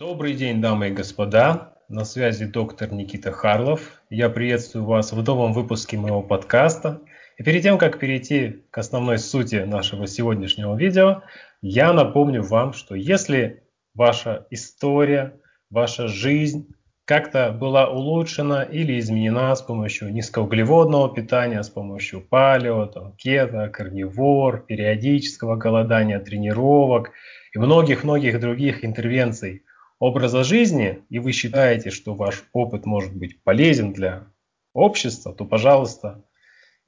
Добрый день, дамы и господа. На связи доктор Никита Харлов. Я приветствую вас в новом выпуске моего подкаста. И перед тем, как перейти к основной сути нашего сегодняшнего видео, я напомню вам, что если ваша история, ваша жизнь как-то была улучшена или изменена с помощью низкоуглеводного питания, с помощью палео, там, кето, карнивор, периодического голодания, тренировок и многих-многих других интервенций – образа жизни, и вы считаете, что ваш опыт может быть полезен для общества, то, пожалуйста,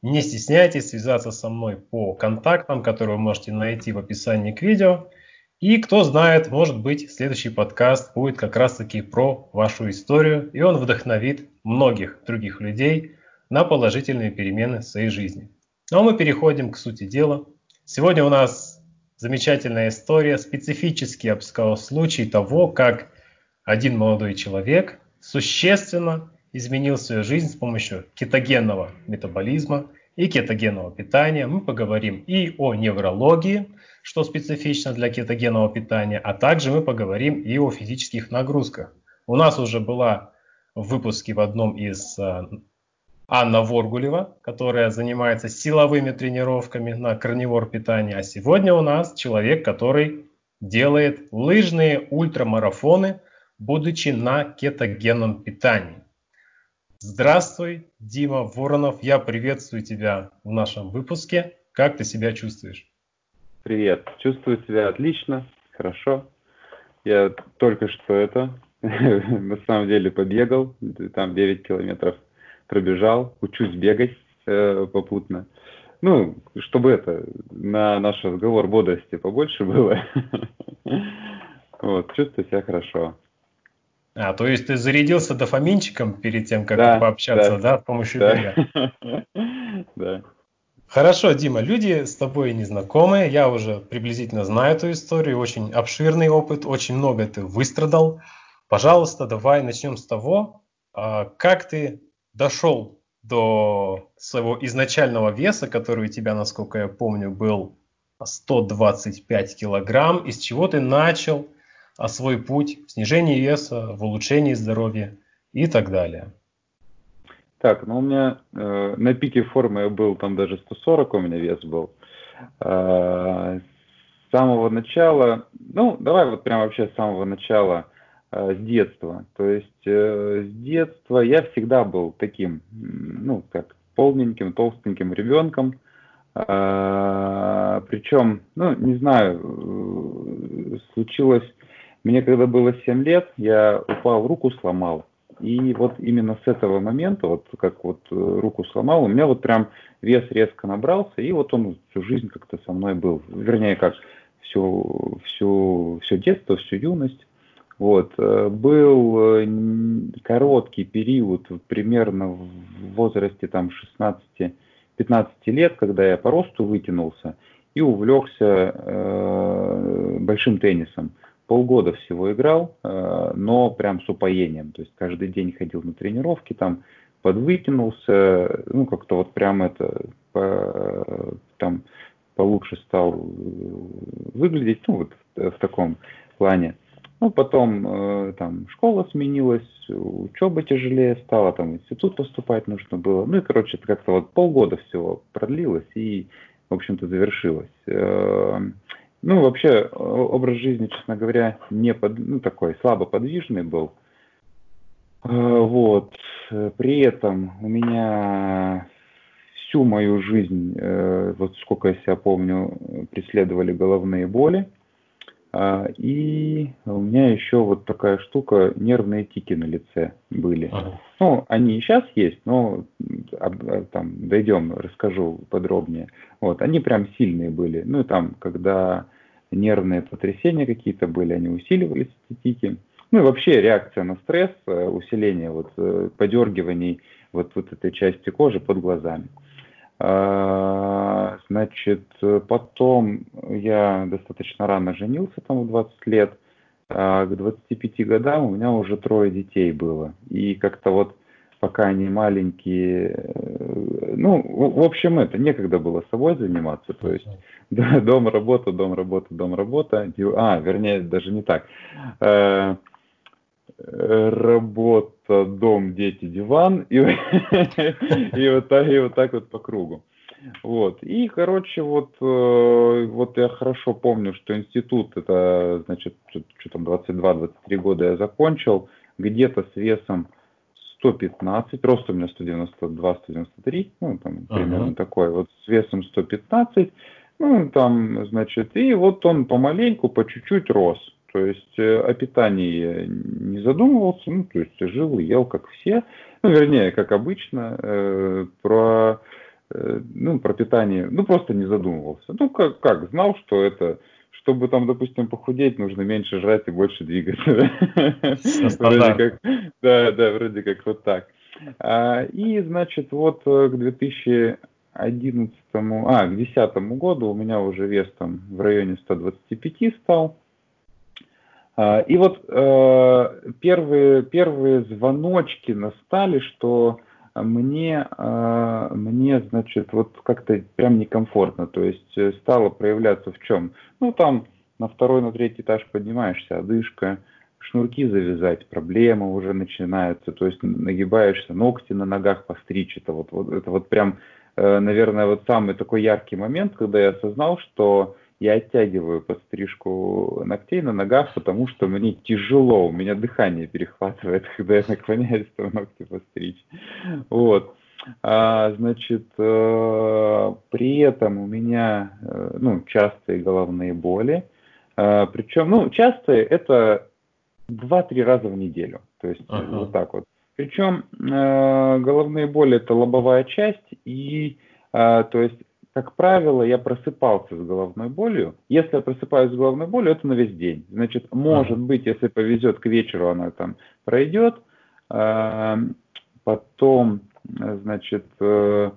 не стесняйтесь связаться со мной по контактам, которые вы можете найти в описании к видео. И кто знает, может быть, следующий подкаст будет как раз-таки про вашу историю, и он вдохновит многих других людей на положительные перемены в своей жизни. Ну а мы переходим к сути дела. Сегодня у нас замечательная история, специфический, я бы сказал, случай того, как один молодой человек существенно изменил свою жизнь с помощью кетогенного метаболизма и кетогенного питания. Мы поговорим и о неврологии, что специфично для кетогенного питания, а также мы поговорим и о физических нагрузках. У нас уже была в выпуске в одном из а, Анна Воргулева, которая занимается силовыми тренировками на карнивор питании. А сегодня у нас человек, который делает лыжные ультрамарафоны, будучи на кетогенном питании. Здравствуй, Дима Воронов. Я приветствую тебя в нашем выпуске. Как ты себя чувствуешь? Привет. Чувствую себя отлично, хорошо. Я только что это, на самом деле, побегал, там 9 километров пробежал, учусь бегать э, попутно. Ну, чтобы это, на наш разговор бодрости побольше было. Вот, чувствую себя хорошо. А, то есть ты зарядился дофаминчиком перед тем, как да, пообщаться, да, да с помощью да. бега? Да. Хорошо, Дима, люди с тобой не знакомы, я уже приблизительно знаю эту историю, очень обширный опыт, очень много ты выстрадал. Пожалуйста, давай начнем с того, а, как ты дошел до своего изначального веса, который у тебя, насколько я помню, был 125 килограмм, из чего ты начал а, свой путь в снижении веса, в улучшении здоровья и так далее. Так, ну у меня э, на пике формы я был, там даже 140 у меня вес был. Э, с самого начала, ну давай вот прям вообще с самого начала с детства. То есть э, с детства я всегда был таким, ну, как полненьким, толстеньким ребенком. Э, причем, ну, не знаю, случилось, мне когда было 7 лет, я упал, руку сломал. И вот именно с этого момента, вот как вот руку сломал, у меня вот прям вес резко набрался, и вот он всю жизнь как-то со мной был. Вернее, как всю, всю, все детство, всю юность. Вот. Э, был э, короткий период, примерно в возрасте там 16-15 лет, когда я по росту вытянулся и увлекся э, большим теннисом. Полгода всего играл, э, но прям с упоением. То есть каждый день ходил на тренировки, там подвытянулся, ну как-то вот прям это по, там получше стал выглядеть, ну вот в таком плане. Ну, потом э, там школа сменилась, учеба тяжелее стала, там институт поступать нужно было. Ну и, короче, это как-то вот полгода всего продлилось и, в общем-то, завершилось. Э, ну, вообще, образ жизни, честно говоря, не под, ну, такой слабо подвижный был. Э, вот. При этом у меня всю мою жизнь, э, вот сколько я себя помню, преследовали головные боли. А, и у меня еще вот такая штука, нервные тики на лице были. Ага. Ну, они и сейчас есть, но а, там дойдем, расскажу подробнее. Вот, они прям сильные были. Ну, и там, когда нервные потрясения какие-то были, они усиливались, эти тики. Ну, и вообще реакция на стресс, э, усиление вот э, подергиваний вот, вот этой части кожи под глазами. А, значит, потом я достаточно рано женился, там в 20 лет. А к 25 годам у меня уже трое детей было. И как-то вот пока они маленькие, э, ну, в общем, это некогда было собой заниматься, то есть да, дом, работа, дом, работа, дом, работа, а, вернее, даже не так. Работа, дом, дети, диван, и, и, вот так, и вот так вот по кругу. Вот. И, короче, вот, э, вот я хорошо помню, что институт, это, значит, что там, 22-23 года я закончил, где-то с весом 115, рост у меня 192-193, ну, там, uh-huh. примерно такой, вот с весом 115, ну, там, значит, и вот он помаленьку, по чуть-чуть рос. То есть э, о питании не задумывался, ну, то есть жил и ел, как все, ну, вернее, как обычно, э, про, э, ну, про питание, ну, просто не задумывался. Ну, как, как, знал, что это, чтобы там, допустим, похудеть, нужно меньше жрать и больше двигаться. Вроде как, да, да, вроде как вот так. А, и, значит, вот э, к 2000 11, а, к 10 году у меня уже вес там в районе 125 стал. А, и вот э, первые, первые звоночки настали, что мне, э, мне, значит, вот как-то прям некомфортно. То есть э, стало проявляться в чем? Ну, там на второй, на третий этаж поднимаешься, одышка, шнурки завязать, проблема уже начинается. То есть нагибаешься, ногти на ногах постричь. Это вот, вот, это вот прям наверное, вот самый такой яркий момент, когда я осознал, что я оттягиваю подстрижку ногтей на ногах, потому что мне тяжело, у меня дыхание перехватывает, когда я наклоняюсь, чтобы ногти постричь. Вот. А, значит, э, при этом у меня э, ну, частые головные боли. А, причем, ну, частые это 2-3 раза в неделю. То есть ага. вот так вот. Причем э, головные боли это лобовая часть, и э, то есть, как правило, я просыпался с головной болью. Если я просыпаюсь с головной болью, это на весь день. Значит, может быть, если повезет к вечеру, она там пройдет. Э, потом, значит, э,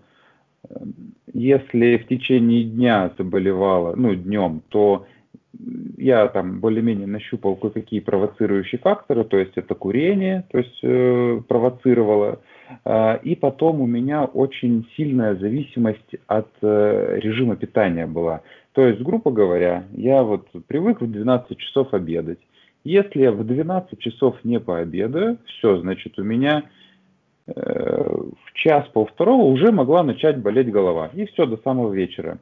если в течение дня заболевала, ну, днем, то я там более-менее нащупал кое-какие провоцирующие факторы, то есть это курение, то есть э, провоцировало, и потом у меня очень сильная зависимость от э, режима питания была. То есть, грубо говоря, я вот привык в 12 часов обедать. Если я в 12 часов не пообедаю, все, значит, у меня э, в час полвторого уже могла начать болеть голова. И все до самого вечера.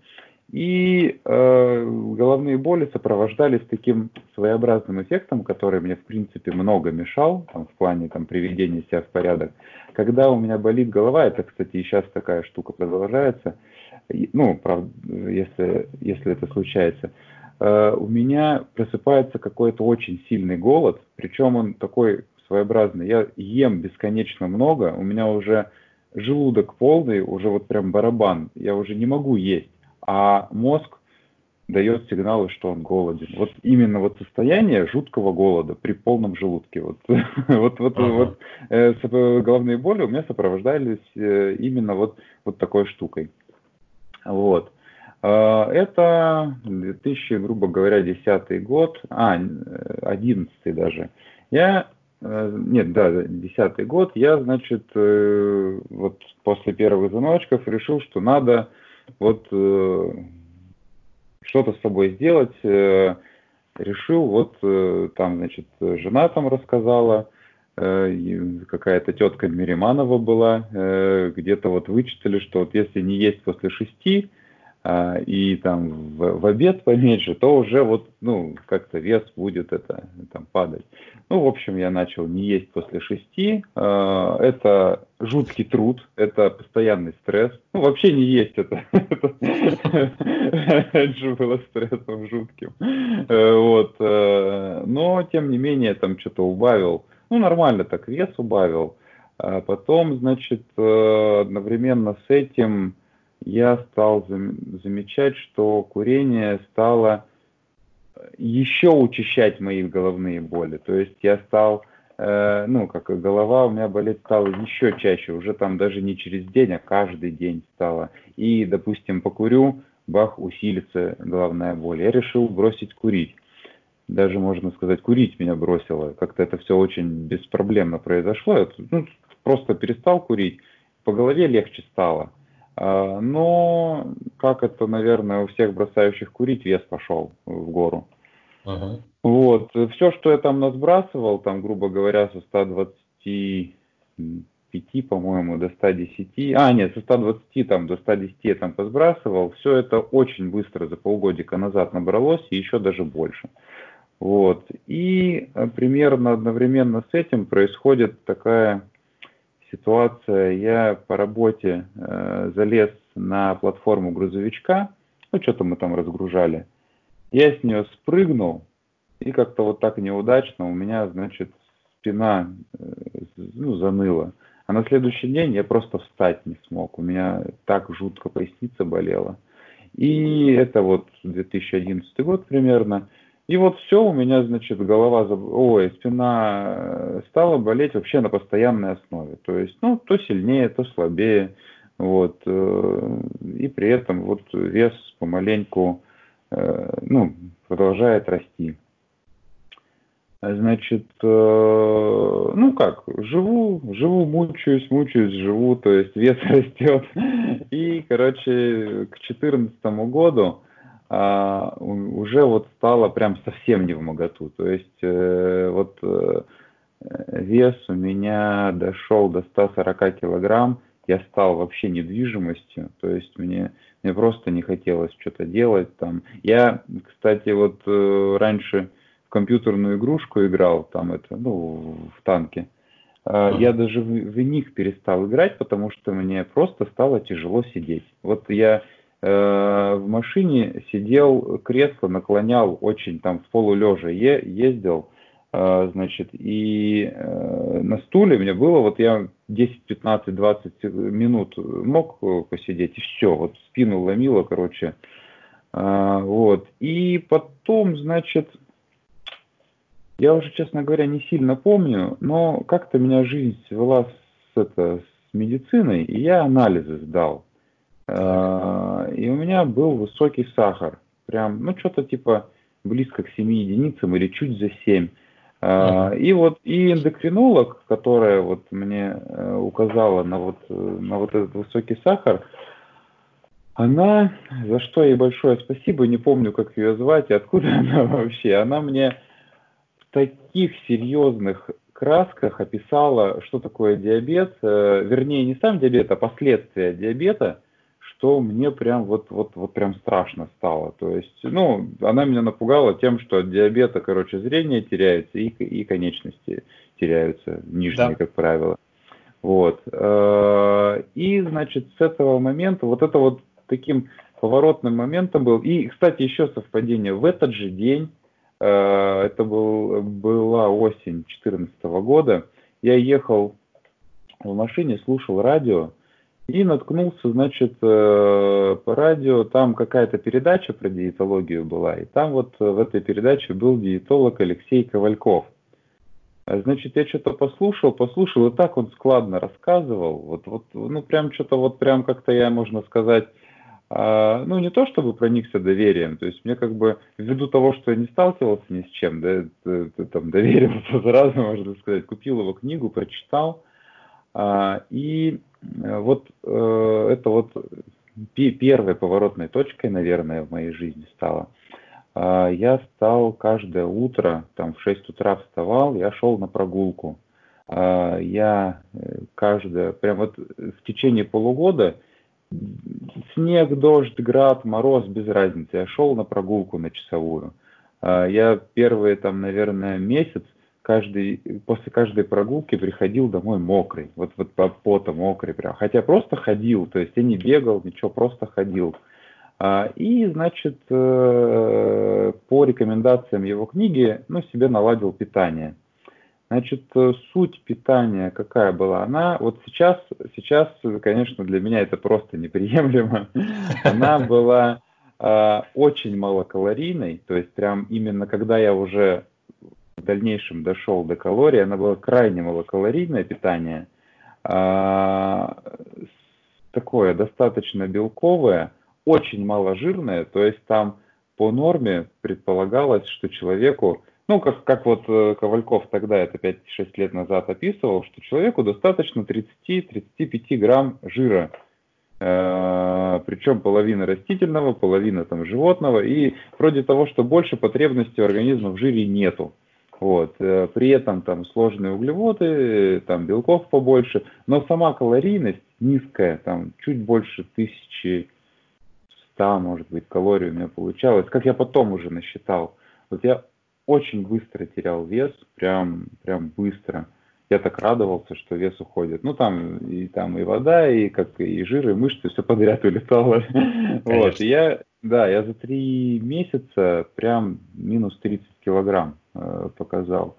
И э, головные боли сопровождались таким своеобразным эффектом, который мне, в принципе, много мешал там, в плане там, приведения себя в порядок. Когда у меня болит голова, это, кстати, и сейчас такая штука продолжается, ну, правда, если, если это случается, э, у меня просыпается какой-то очень сильный голод, причем он такой своеобразный. Я ем бесконечно много, у меня уже желудок полный, уже вот прям барабан, я уже не могу есть а мозг дает сигналы, что он голоден. Вот именно вот состояние жуткого голода при полном желудке. Вот, вот, вот, ага. вот э, головные боли у меня сопровождались э, именно вот, вот такой штукой. Вот. Э, это 2000, грубо говоря, 10 год, а, 11 даже. Я э, нет, да, десятый год, я, значит, э, вот после первых звоночков решил, что надо вот э, что-то с собой сделать, э, решил, вот э, там, значит, жена там рассказала, э, какая-то тетка Мириманова была, э, где-то вот вычитали, что вот если не есть после шести, а, и там в, в обед поменьше, то уже вот, ну, как-то вес будет это, там, падать. Ну, в общем, я начал не есть после шести. А, это жуткий труд, это постоянный стресс. Ну, вообще не есть это. Раньше было стрессом жутким. Э, вот. Э, но, тем не менее, там что-то убавил. Ну, нормально так, вес убавил. А потом, значит, э, одновременно с этим я стал замечать, что курение стало еще учащать мои головные боли. То есть я стал, э, ну, как голова у меня болеть стала еще чаще, уже там даже не через день, а каждый день стало. И, допустим, покурю, бах, усилится головная боль. Я решил бросить курить. Даже, можно сказать, курить меня бросило. Как-то это все очень беспроблемно произошло. Я ну, просто перестал курить, по голове легче стало. А, но, как это, наверное, у всех бросающих курить, вес пошел в гору. Uh-huh. Вот, все, что я там насбрасывал, там, грубо говоря, со 125, по-моему, до 110, а, нет, со 120 там, до 110 я там посбрасывал, все это очень быстро за полгодика назад набралось, и еще даже больше. Вот, и э, примерно одновременно с этим происходит такая ситуация, я по работе э, залез на платформу грузовичка, ну, что-то мы там разгружали, я с нее спрыгнул, и как-то вот так неудачно у меня, значит, спина э, ну, заныла. А на следующий день я просто встать не смог. У меня так жутко поясница болела. И это вот 2011 год примерно. И вот все, у меня, значит, голова, ой, спина э, стала болеть вообще на постоянной основе. То есть, ну, то сильнее, то слабее. Вот. Э, и при этом вот вес помаленьку, ну, продолжает расти. Значит, э, ну как, живу, живу, мучаюсь, мучаюсь, живу, то есть вес растет. И, короче, к 2014 году а, уже вот стало прям совсем не в моготу. То есть э, вот э, вес у меня дошел до 140 килограмм, я стал вообще недвижимостью, то есть мне, мне просто не хотелось что-то делать там. Я, кстати, вот раньше в компьютерную игрушку играл, там это, ну, в танке. Uh-huh. Я даже в, в них перестал играть, потому что мне просто стало тяжело сидеть. Вот я э, в машине сидел, кресло наклонял очень там в полулежа, е, ездил, э, значит, и э, на стуле мне было, вот я 10, 15, 20 минут мог посидеть, и все, вот спину ломило, короче, э, вот. И потом, значит, я уже, честно говоря, не сильно помню, но как-то меня жизнь свела с, это, с медициной, и я анализы сдал. А, и у меня был высокий сахар. Прям, ну, что-то типа близко к 7 единицам или чуть за 7. Uh-huh. И вот и эндокринолог, которая вот мне э, указала на вот, на вот этот высокий сахар, она, за что ей большое спасибо, не помню, как ее звать и откуда она вообще, она мне таких серьезных красках описала, что такое диабет, э, вернее, не сам диабет, а последствия диабета, что мне прям вот, вот, вот прям страшно стало. То есть, ну, она меня напугала тем, что от диабета, короче, зрение теряется и, и конечности теряются, нижние, да. как правило. Вот. Э, и, значит, с этого момента, вот это вот таким поворотным моментом был. И, кстати, еще совпадение. В этот же день Э, это был, была осень 2014 года. Я ехал в машине, слушал радио и наткнулся, значит, э, по радио, там какая-то передача про диетологию была, и там вот в этой передаче был диетолог Алексей Ковальков. Значит, я что-то послушал, послушал, и так он складно рассказывал, вот, вот, ну, прям что-то вот прям как-то я, можно сказать, а, ну, не то чтобы проникся доверием, то есть мне как бы, ввиду того, что я не сталкивался ни с чем, да, там, доверился сразу, можно сказать, купил его книгу, прочитал, а, и вот э, это вот первой поворотной точкой, наверное, в моей жизни стало. А, я стал каждое утро, там в 6 утра вставал, я шел на прогулку. Я э, каждое, прям вот в течение полугода снег, дождь, град, мороз, без разницы. Я шел на прогулку на часовую. А, я первые там, наверное, месяц каждый, после каждой прогулки приходил домой мокрый. Вот, вот по поту мокрый прям. Хотя просто ходил, то есть я не бегал, ничего, просто ходил. А, и, значит, э, по рекомендациям его книги, ну, себе наладил питание. Значит, э, суть питания какая была? Она вот сейчас, сейчас, конечно, для меня это просто неприемлемо. Она была э, очень малокалорийной, то есть прям именно когда я уже в дальнейшем дошел до калорий, она была крайне малокалорийное питание, э, такое достаточно белковое, очень маложирное, то есть там по норме предполагалось, что человеку ну, как, как вот э, Ковальков тогда, это 5-6 лет назад описывал, что человеку достаточно 30-35 грамм жира Э, причем половина растительного, половина там животного, и вроде того, что больше потребностей у организма в жире нету. Вот. Э, при этом там сложные углеводы, там белков побольше, но сама калорийность низкая, там чуть больше 1100, может быть, калорий у меня получалось, как я потом уже насчитал. Вот я очень быстро терял вес, прям, прям быстро я так радовался, что вес уходит. Ну, там и там и вода, и как и жир, и мышцы, все подряд улетало. Вот, я, да, я за три месяца прям минус 30 килограмм э, показал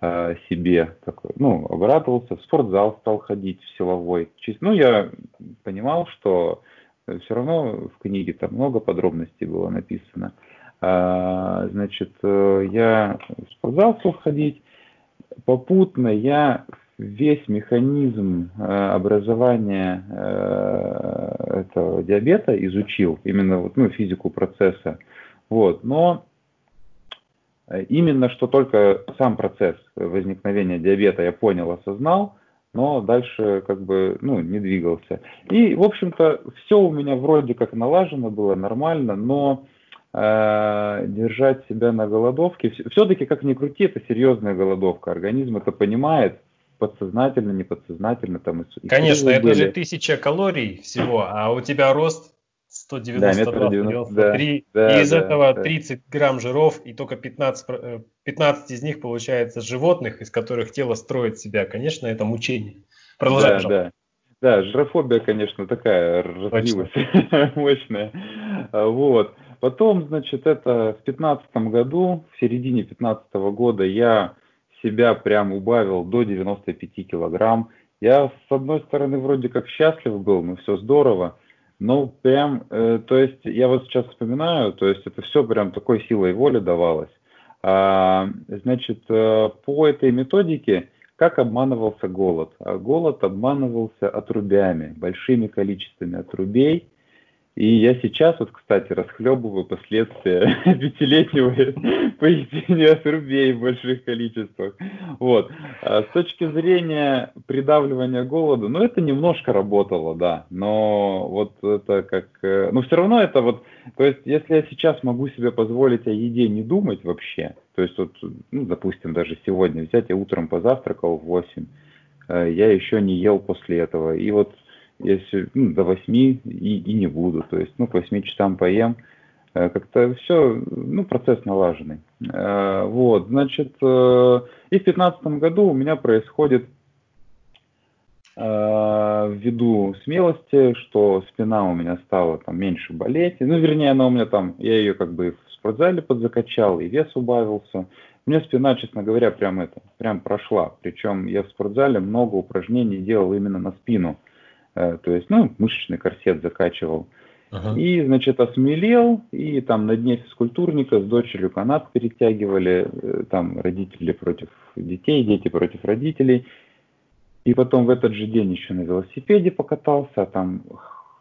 э, себе. Такой, ну, обрадовался, в спортзал стал ходить, в силовой. Ну, я понимал, что все равно в книге там много подробностей было написано. А, значит, э, я в спортзал стал ходить, попутно я весь механизм э, образования э, этого диабета изучил, именно вот, ну, физику процесса. Вот. Но именно что только сам процесс возникновения диабета я понял, осознал, но дальше как бы ну, не двигался. И, в общем-то, все у меня вроде как налажено было, нормально, но Э, держать себя на голодовке. Все-таки, как ни крути, это серьезная голодовка. Организм это понимает, подсознательно, неподсознательно. Там, и Конечно, это были. же тысяча калорий всего, а у тебя рост 192, да, 193, да, и из да, этого да. 30 грамм жиров, и только 15, 15 э, из них получается животных, из которых тело строит себя. Конечно, это мучение. Продолжай, да, пожалуйста. Да. да, жирофобия, конечно, такая развилась, мощная. Вот. Потом, значит, это в 2015 году, в середине 2015 года я себя прям убавил до 95 килограмм. Я, с одной стороны, вроде как счастлив был, ну все здорово, но прям, э, то есть, я вот сейчас вспоминаю, то есть это все прям такой силой воли давалось. А, значит, э, по этой методике, как обманывался голод? А голод обманывался отрубями, большими количествами отрубей, и я сейчас вот, кстати, расхлебываю последствия пятилетнего поедения отрубей в больших количествах. Вот. А с точки зрения придавливания голода, ну, это немножко работало, да, но вот это как... Э, ну, все равно это вот... То есть, если я сейчас могу себе позволить о еде не думать вообще, то есть, вот, ну, допустим, даже сегодня взять, я утром позавтракал в 8, э, я еще не ел после этого, и вот если ну, до 8 и, и не буду. То есть, ну, к 8 часам поем. Э, как-то все, ну, процесс налаженный. Э, вот, значит, э, и в 2015 году у меня происходит ввиду смелости, что спина у меня стала там меньше болеть. Ну, вернее, она у меня там, я ее как бы в спортзале подзакачал, и вес убавился. У меня спина, честно говоря, прям это, прям прошла. Причем я в спортзале много упражнений делал именно на спину. Э, то есть, ну, мышечный корсет закачивал. Ага. И, значит, осмелел, и там на дне физкультурника с дочерью канат перетягивали, э, там родители против детей, дети против родителей. И потом в этот же день еще на велосипеде покатался, там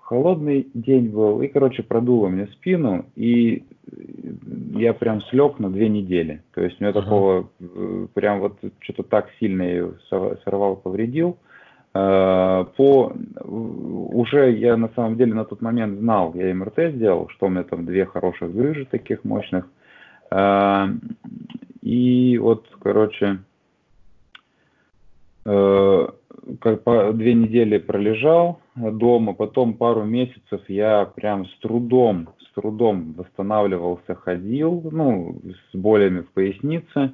холодный день был, и, короче, продуло мне спину, и я прям слег на две недели. То есть у меня ага. такого, э, прям вот что-то так сильно я сорвал, повредил, Э, по уже я на самом деле на тот момент знал, я МРТ сделал, что у меня там две хороших грыжи таких мощных. Э, и вот, короче, э, как по две недели пролежал дома, потом пару месяцев я прям с трудом, с трудом восстанавливался, ходил, ну, с болями в пояснице.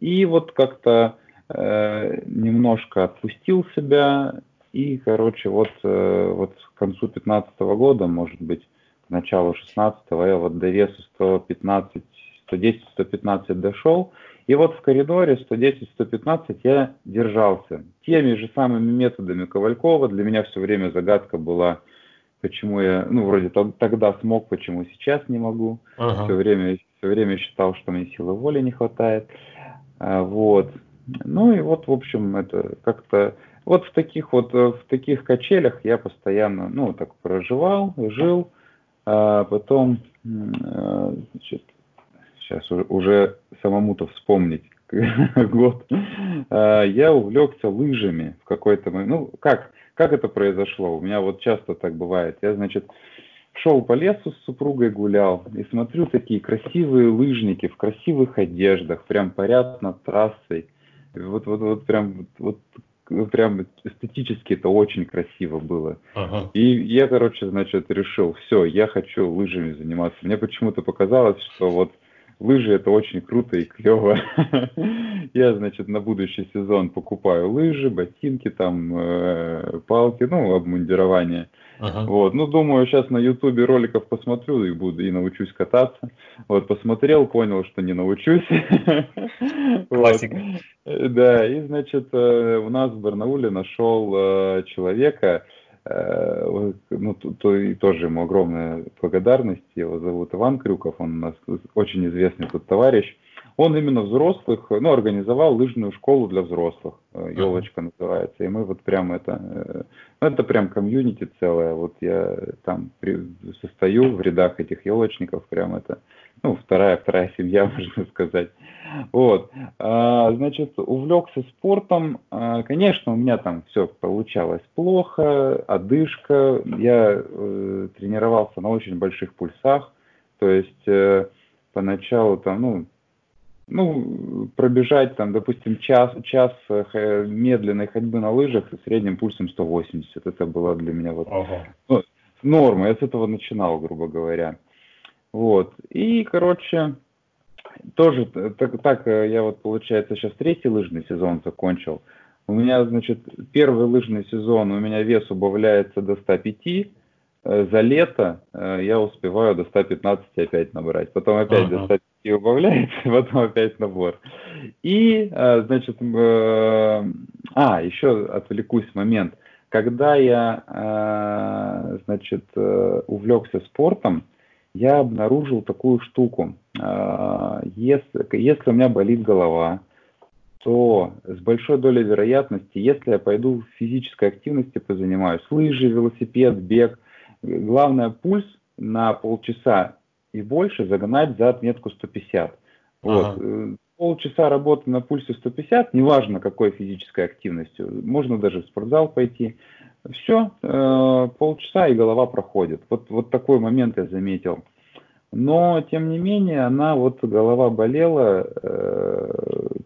И вот как-то Э, немножко отпустил себя и, короче, вот, э, вот к концу 15 года, может быть, к началу 16 я вот до веса 115, 110-115 дошел, и вот в коридоре 110-115 я держался. Теми же самыми методами Ковалькова для меня все время загадка была, почему я, ну, вроде тогда смог, почему сейчас не могу. Ага. Все, время, все время считал, что мне силы воли не хватает. А, вот. Ну и вот, в общем, это как-то вот в таких вот в таких качелях я постоянно, ну, так проживал, жил, а потом, а, значит, сейчас уже самому-то вспомнить год, а, я увлекся лыжами в какой-то момент. Ну, как, как это произошло? У меня вот часто так бывает. Я, значит, шел по лесу с супругой гулял и смотрю такие красивые лыжники в красивых одеждах, прям парят над трассой. Вот, вот, вот прям, вот, прям эстетически это очень красиво было. Ага. И я, короче, значит, решил, все, я хочу лыжами заниматься. Мне почему-то показалось, что вот лыжи это очень круто и клево. Я, значит, на будущий сезон покупаю лыжи, ботинки, там, э, палки, ну, обмундирование. Ага. Вот, ну, думаю, сейчас на ютубе роликов посмотрю и буду, и научусь кататься. Вот, посмотрел, понял, что не научусь. Классика. Да, и, значит, э, у нас в Барнауле нашел э, человека, Э, ну, то, и тоже ему огромная благодарность. Его зовут Иван Крюков, он у нас очень известный тут товарищ. Он именно взрослых, ну, организовал лыжную школу для взрослых, елочка uh-huh. называется. И мы вот прям это, э, ну, это прям комьюнити целое. Вот я там при, состою в рядах этих елочников, прям это, ну, вторая, вторая семья, можно сказать. Вот, а, значит, увлекся спортом. А, конечно, у меня там все получалось плохо, одышка. Я э, тренировался на очень больших пульсах. То есть э, поначалу там, ну, ну, пробежать там, допустим, час, час э, медленной ходьбы на лыжах с средним пульсом 180. Это было для меня вот ага. ну, норма. Я с этого начинал, грубо говоря. Вот. И, короче, тоже так, так э, я вот, получается, сейчас третий лыжный сезон закончил. У меня, значит, первый лыжный сезон, у меня вес убавляется до 105, э, за лето э, я успеваю до 115 опять набрать, потом опять ага. до 105 убавляется, потом опять набор. И, значит, а, еще отвлекусь момент. Когда я, значит, увлекся спортом, я обнаружил такую штуку. А, если, если у меня болит голова, то с большой долей вероятности, если я пойду в физической активности позанимаюсь, лыжи, велосипед, бег, главное пульс на полчаса и больше загнать за отметку 150. Ага. Вот. Э, полчаса работы на пульсе 150, неважно какой физической активностью, можно даже в спортзал пойти, все, э, полчаса и голова проходит. Вот, вот такой момент я заметил. Но, тем не менее, она, вот голова болела, э,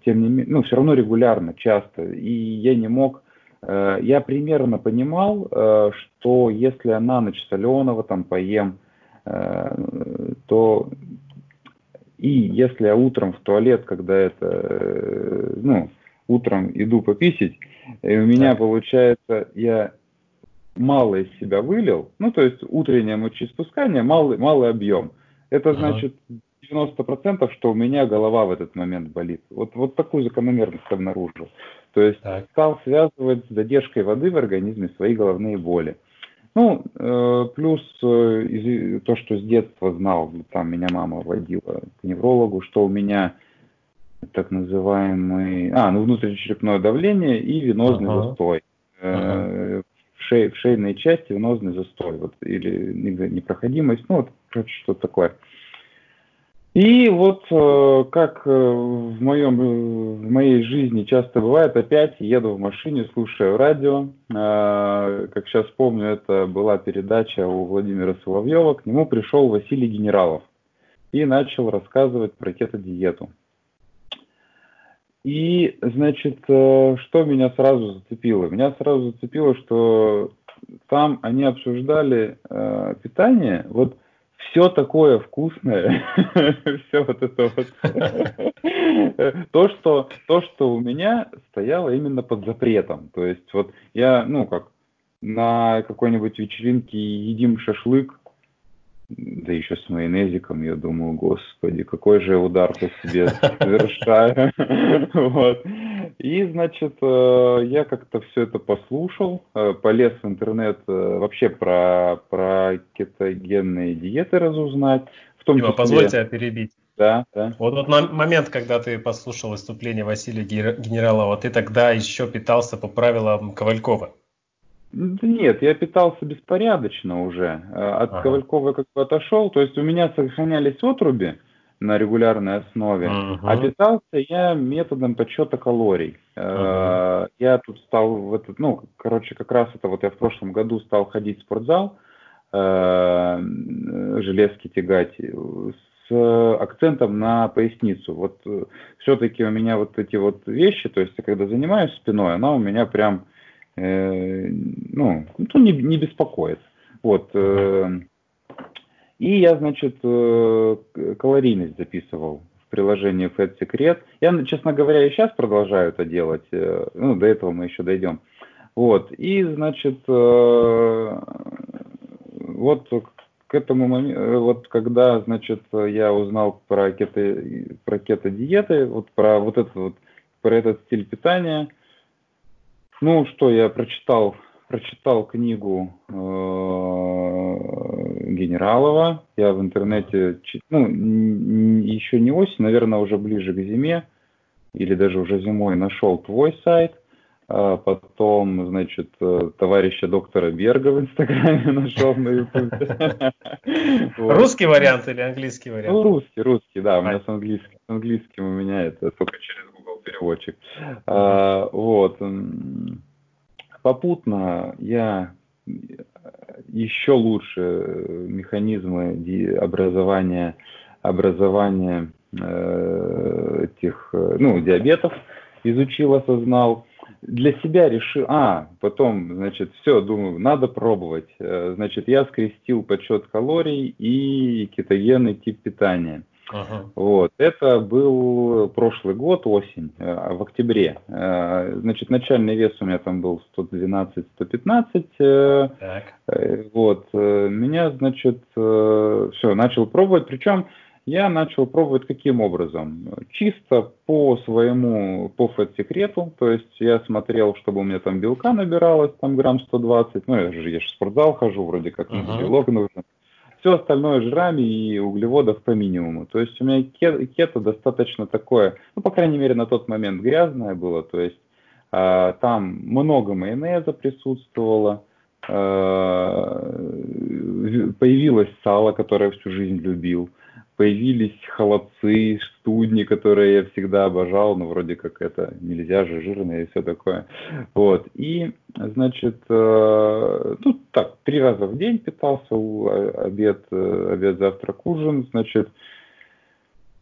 тем не менее, ну, все равно регулярно, часто. И я не мог, э, я примерно понимал, э, что если я на ночь соленого там поем, э, то и если я утром в туалет, когда это, э, ну, утром иду пописить, и у меня получается, я мало из себя вылил, ну, то есть утреннее мочеиспускание, малый, малый объем. Это значит 90%, что у меня голова в этот момент болит. Вот, вот такую закономерность обнаружил. То есть так. стал связывать с задержкой воды в организме свои головные боли. Ну, э, плюс э, из, то, что с детства знал, там меня мама водила к неврологу, что у меня так называемый, а, ну, внутричерепное давление и венозный ага. застой. Ага шей, в шейной части венозный застой вот, или непроходимость, ну вот, короче, что-то такое. И вот э, как э, в, моем, в моей жизни часто бывает, опять еду в машине, слушаю радио. Э, как сейчас помню, это была передача у Владимира Соловьева. К нему пришел Василий Генералов и начал рассказывать про кето-диету. И, значит, э, что меня сразу зацепило? Меня сразу зацепило, что там они обсуждали э, питание, вот все такое вкусное, все вот это вот. то, что, то, что у меня стояло именно под запретом. То есть вот я, ну как, на какой-нибудь вечеринке едим шашлык, да еще с майонезиком, я думаю, господи, какой же удар по себе совершаю. вот. И, значит, э, я как-то все это послушал, э, полез в интернет э, вообще про, про кетогенные диеты разузнать. В том числе... позвольте перебить. Да, да. Вот тот момент, когда ты послушал выступление Василия Генералова, ты тогда еще питался по правилам Ковалькова. Нет, я питался беспорядочно уже. Э, от ага. Ковалькова как бы отошел. То есть у меня сохранялись отруби на регулярной основе, ага. а питался я методом подсчета калорий. Ага. я тут стал в этот, ну, короче, как раз это вот я в прошлом году стал ходить в спортзал, э, железки тягать с акцентом на поясницу. Вот э, все-таки у меня вот эти вот вещи, то есть когда занимаюсь спиной, она у меня прям, э, ну, ну не, не беспокоит. Вот. Э, и я, значит, э, калорийность записывал в приложении Fat Secret. Я, честно говоря, и сейчас продолжаю это делать. Э, ну, до этого мы еще дойдем. Вот. И, значит, э, вот к этому моменту, вот когда, значит, я узнал про кето, про кето-диеты, вот про вот этот вот, про этот стиль питания, ну, что я прочитал прочитал книгу э, Генералова. Я в интернете, ну, еще не осень, наверное, уже ближе к зиме, или даже уже зимой нашел твой сайт. А потом, значит, э, товарища доктора Берга в Инстаграме нашел на Ютубе. Русский вариант или английский вариант? Ну, русский, русский, да. У меня с английским, с английским у меня это только через переводчик. А, вот попутно я еще лучше механизмы образования, образования э, этих, ну, диабетов изучил, осознал. Для себя решил, а, потом, значит, все, думаю, надо пробовать. Э, значит, я скрестил подсчет калорий и кетогенный тип питания. Ага. Вот. Это был прошлый год, осень, э, в октябре. Э, значит, начальный вес у меня там был 112-115. Э, вот. Меня, значит, все, начал пробовать. Причем я начал пробовать каким образом? Чисто по своему, по фэт-секрету, то есть я смотрел, чтобы у меня там белка набиралось, там грамм 120, ну я же, я же в спортзал хожу, вроде как uh-huh. белок нужно все остальное жирами и углеводов по минимуму. То есть у меня кето достаточно такое, ну, по крайней мере, на тот момент грязное было, то есть э, там много майонеза присутствовало, э, появилось сало, которое всю жизнь любил, появились холодцы, студни, которые я всегда обожал, но вроде как это нельзя же, жирное и все такое. Вот. И, значит, э, ну так, три раза в день питался, обед, э, обед, завтрак, ужин, значит.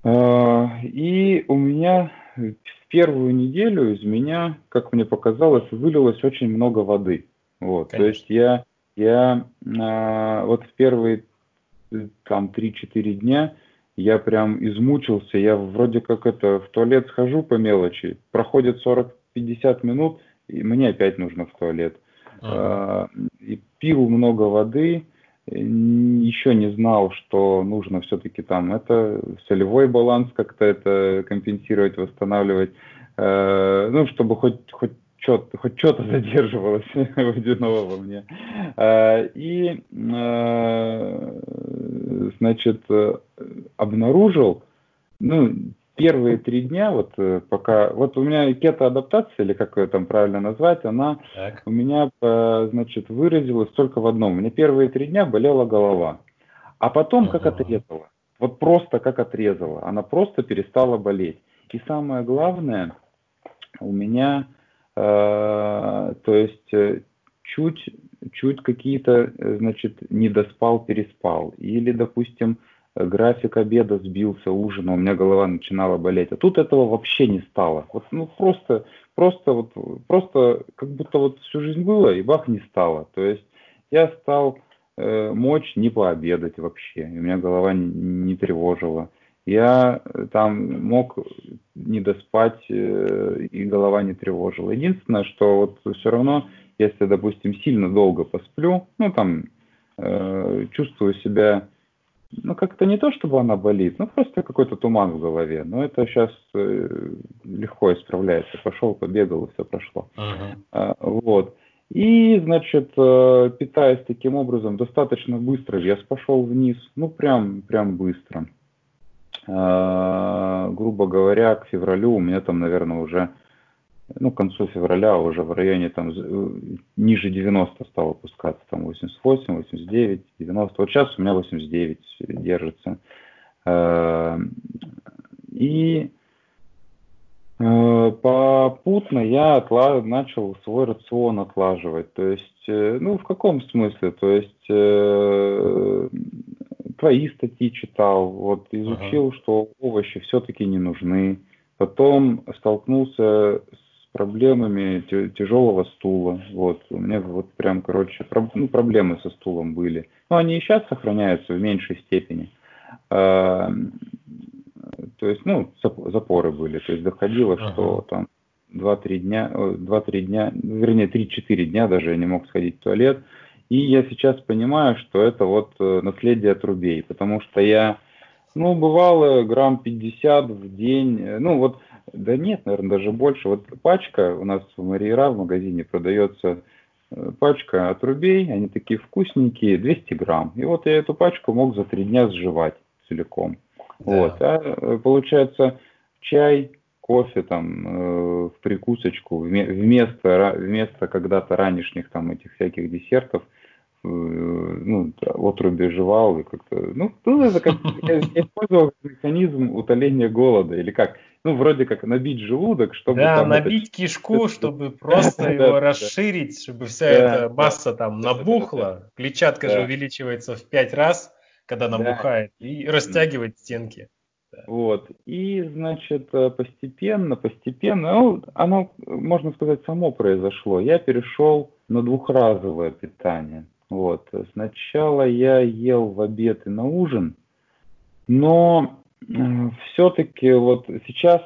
Э, и у меня в первую неделю из меня, как мне показалось, вылилось очень много воды. Вот. То есть я, я вот в первые там 3-4 дня я прям измучился, я вроде как это в туалет схожу по мелочи, проходит 40-50 минут, и мне опять нужно в туалет. Ага. И пил много воды, еще не знал, что нужно все-таки там это солевой баланс как-то это компенсировать, восстанавливать, э, ну, чтобы хоть, хоть что-то, хоть что-то задерживалось водяного во мне. А, и, а, значит, обнаружил, ну, первые три дня, вот э, пока, вот у меня кето-адаптация, или как ее там правильно назвать, она так. у меня, э, значит, выразилась только в одном. У меня первые три дня болела голова, а потом как отрезала. Вот просто как отрезала. Она просто перестала болеть. И самое главное, у меня Э, то есть э, чуть, чуть какие-то, э, значит, не доспал, переспал. Или, допустим, график обеда сбился, ужина, у меня голова начинала болеть. А тут этого вообще не стало. Вот, ну, просто, просто, вот, просто как будто вот всю жизнь было, и бах, не стало. То есть я стал э, мочь не пообедать вообще, и у меня голова не, не тревожила я э, там мог не доспать, э, и голова не тревожила. Единственное, что вот все равно, если, допустим, сильно долго посплю, ну, там, э, чувствую себя, ну, как-то не то, чтобы она болит, ну, просто какой-то туман в голове. Но это сейчас э, легко исправляется. Пошел, побегал, и все прошло. Uh-huh. А, вот. И, значит, э, питаясь таким образом достаточно быстро, вес пошел вниз, ну, прям, прям быстро. А, грубо говоря, к февралю у меня там, наверное, уже, ну, к концу февраля уже в районе там э, ниже 90 стало опускаться, там 88, 89, 90. Вот сейчас у меня 89 держится. А, и Э, попутно я отла... начал свой рацион отлаживать. То есть, э, ну, в каком смысле? То есть, твои статьи читал, вот, изучил, ага. что овощи все-таки не нужны. Потом столкнулся с проблемами тяжелого стула. Вот, у меня вот прям, короче, про... ну, проблемы со стулом были. Ну, они и сейчас сохраняются в меньшей степени. Эм, то есть, ну, запоры были, то есть доходило, ага. что там 2-3 дня, 2-3 дня, вернее, 3-4 дня даже я не мог сходить в туалет. И я сейчас понимаю, что это вот э, наследие трубей, потому что я, ну, бывало грамм 50 в день, э, ну, вот, да нет, наверное, даже больше. Вот пачка у нас в Мариера в магазине продается э, пачка отрубей, они такие вкусненькие, 200 грамм. И вот я эту пачку мог за три дня сживать целиком. Да. Вот. А получается чай, кофе там э, в прикусочку вместо вместо когда-то ранешних там этих всяких десертов ну, отруби жевал и как-то, ну, ну это как, я, использовал механизм утоления голода, или как, ну, вроде как набить желудок, чтобы... Да, там набить это... кишку, чтобы просто его расширить, чтобы вся эта масса там набухла, клетчатка же увеличивается в пять раз, когда набухает, и растягивать стенки. Вот. И, значит, э, постепенно, постепенно, ну, оно, можно сказать, само произошло. Я перешел на двухразовое питание. Вот. Сначала я ел в обед и на ужин, но все-таки вот сейчас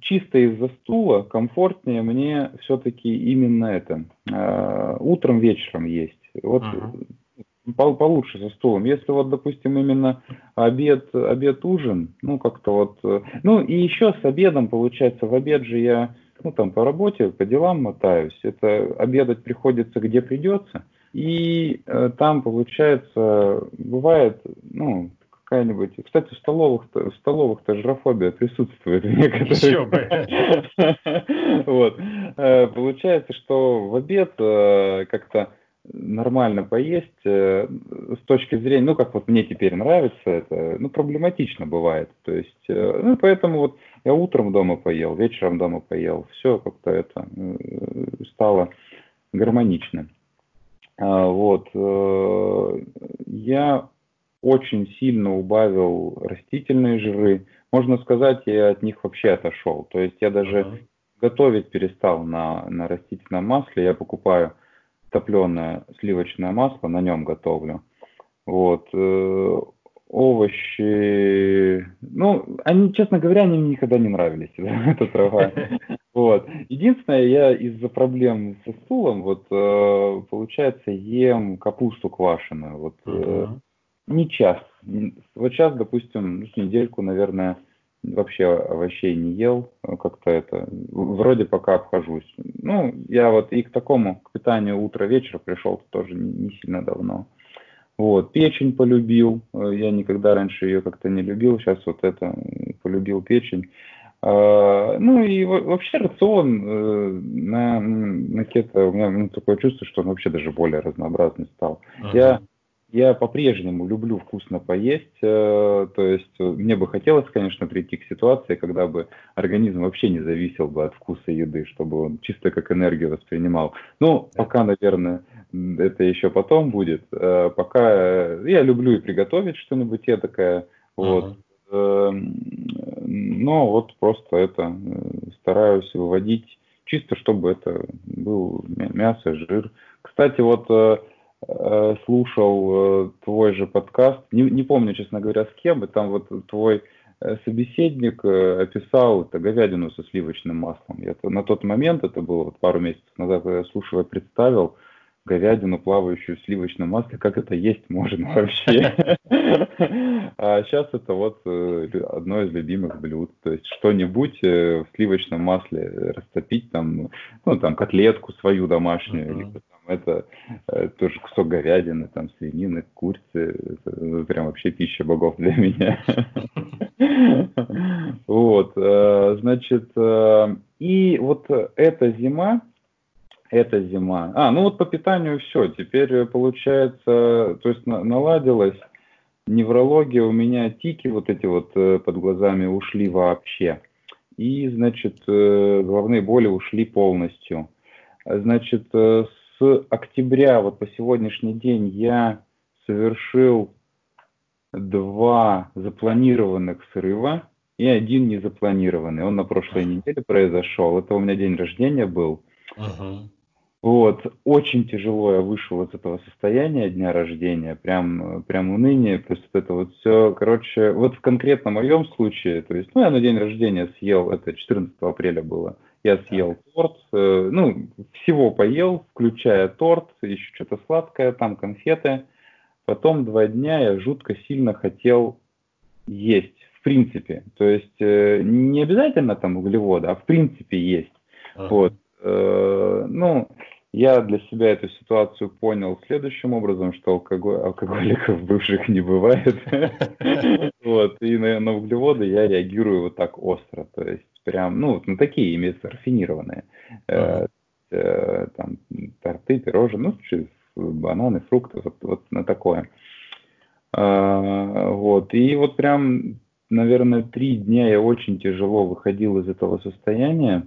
чисто из-за стула комфортнее мне все-таки именно это. Э, утром, вечером есть. Вот uh-huh получше со стулом. Если вот, допустим, именно обед, обед, ужин, ну, как-то вот, э, ну, и еще с обедом, получается, в обед же я, ну, там, по работе, по делам мотаюсь, это обедать приходится где придется, и э, там, получается, бывает, ну, какая-нибудь. Кстати, в столовых в столовых-то жирофобия присутствует Еще бы. Вот. Э, получается, что в обед э, как-то нормально поесть э, с точки зрения, ну, как вот мне теперь нравится это, ну, проблематично бывает. То есть, ну, поэтому вот я утром дома поел, вечером дома поел, все как-то это стало гармонично. А, вот. Я очень сильно убавил растительные жиры. Можно сказать, я от них вообще отошел. То есть я даже uh-huh. готовить перестал на, на растительном масле. Я покупаю топленое сливочное масло, на нем готовлю. Вот. Э, овощи, ну, они, честно говоря, они мне никогда не нравились, эта трава. Вот. Единственное, я из-за проблем со стулом, вот, э, получается, ем капусту квашеную. Вот, uh-huh. не часто. Вот сейчас, допустим, ну, недельку, наверное, вообще овощей не ел, как-то это, вроде пока обхожусь. Ну, я вот и к такому, к питанию утро-вечер пришел тоже не, не сильно давно. Вот, печень полюбил, я никогда раньше ее как-то не любил, сейчас вот это, полюбил печень. А, ну и вообще рацион э, на, на кето, у меня ну, такое чувство, что он вообще даже более разнообразный стал. Uh-huh. Я я по-прежнему люблю вкусно поесть, э, то есть э, мне бы хотелось, конечно, прийти к ситуации, когда бы организм вообще не зависел бы от вкуса еды, чтобы он чисто как энергию воспринимал. Ну, пока, наверное, это еще потом будет. Э, пока я люблю и приготовить что-нибудь такое, вот. Эм, но вот просто это стараюсь выводить чисто, чтобы это был мясо, жир. Кстати, вот Э, слушал э, твой же подкаст, не, не помню, честно говоря, с кем, и там вот твой э, собеседник описал это говядину со сливочным маслом. Я на тот момент, это было вот пару месяцев назад, я слушал и представил говядину, плавающую в сливочном масле, как это есть можно вообще. А сейчас это вот одно из любимых блюд. То есть что-нибудь в сливочном масле растопить, там, ну, там, котлетку свою домашнюю, это э, тоже кусок говядины, там, свинины, курицы. Это прям вообще пища богов для меня. Вот, э, значит, э, и вот эта зима, эта зима, а, ну вот по питанию все, теперь получается, то есть наладилась неврология, у меня тики вот эти вот под глазами ушли вообще. и, значит, э, головные боли ушли полностью. Значит, э, с октября вот по сегодняшний день я совершил два запланированных срыва и один незапланированный. Он на прошлой неделе произошел. Это у меня день рождения был. Uh-huh. Вот, очень тяжело я вышел из этого состояния дня рождения, прям, прям уныние, плюс вот это вот все, короче, вот в конкретно моем случае, то есть, ну, я на день рождения съел, это 14 апреля было, я съел торт, э, ну, всего поел, включая торт, еще что-то сладкое, там конфеты, потом два дня я жутко сильно хотел есть, в принципе, то есть, э, не обязательно там углеводы, а в принципе есть, ага. вот, э, ну, я для себя эту ситуацию понял следующим образом, что алкоголь, алкоголиков бывших не бывает. Вот, и на, на углеводы я реагирую вот так остро, то есть прям, ну, на такие имеются рафинированные. Э, э, там торты, пирожные, ну, бананы, фрукты, вот, вот на такое. А, вот, и вот прям, наверное, три дня я очень тяжело выходил из этого состояния.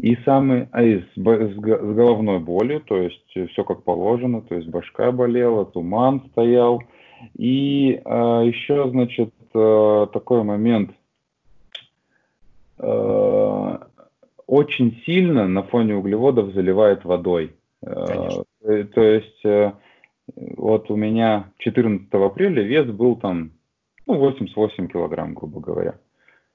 И самый, а и с, с, с головной болью, то есть все как положено, то есть башка болела, туман стоял. И а, еще, значит, а, такой момент. А, очень сильно на фоне углеводов заливает водой. А, то есть а, вот у меня 14 апреля вес был там ну, 88 килограмм, грубо говоря.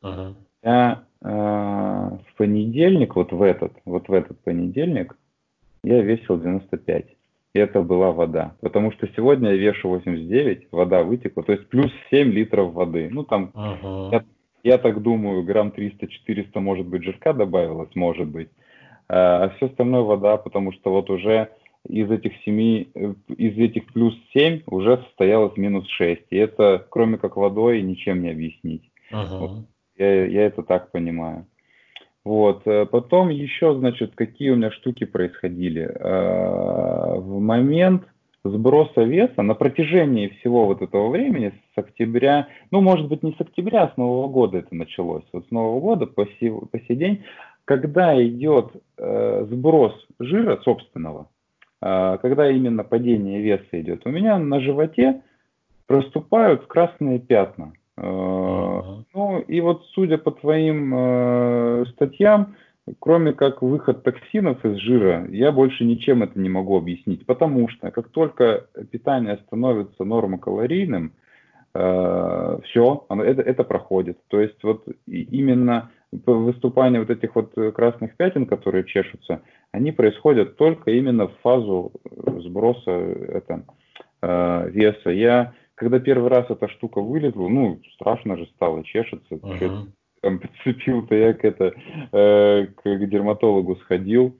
Ага. Я э, в понедельник, вот в этот, вот в этот понедельник, я весил 95. И это была вода. Потому что сегодня я вешу 89, вода вытекла, то есть плюс 7 литров воды. Ну там, ага. Я, так думаю, грамм 300-400 может быть жирка добавилось, может быть. А, а все остальное вода, потому что вот уже из этих 7, э, из этих плюс 7 уже состоялось минус 6. И это, кроме как водой, ничем не объяснить. Ага. Вот я, я это так понимаю. Вот. Э, потом еще, значит, какие у меня штуки происходили. Э, в момент сброса веса на протяжении всего вот этого времени, с октября, ну, может быть, не с октября, а с Нового года это началось. Вот с Нового года по сей, по сей день, когда идет э, сброс жира собственного, э, когда именно падение веса идет, у меня на животе проступают красные пятна. Uh-huh. Ну и вот судя по твоим э, статьям, кроме как выход токсинов из жира, я больше ничем это не могу объяснить, потому что как только питание становится нормокалорийным, э, все, оно, это, это проходит. То есть вот именно выступание вот этих вот красных пятен, которые чешутся, они происходят только именно в фазу сброса это, э, веса. Я когда первый раз эта штука вылезла, ну, страшно же стало, чешется. Uh-huh. Там подцепил-то я к, это, э, к дерматологу сходил,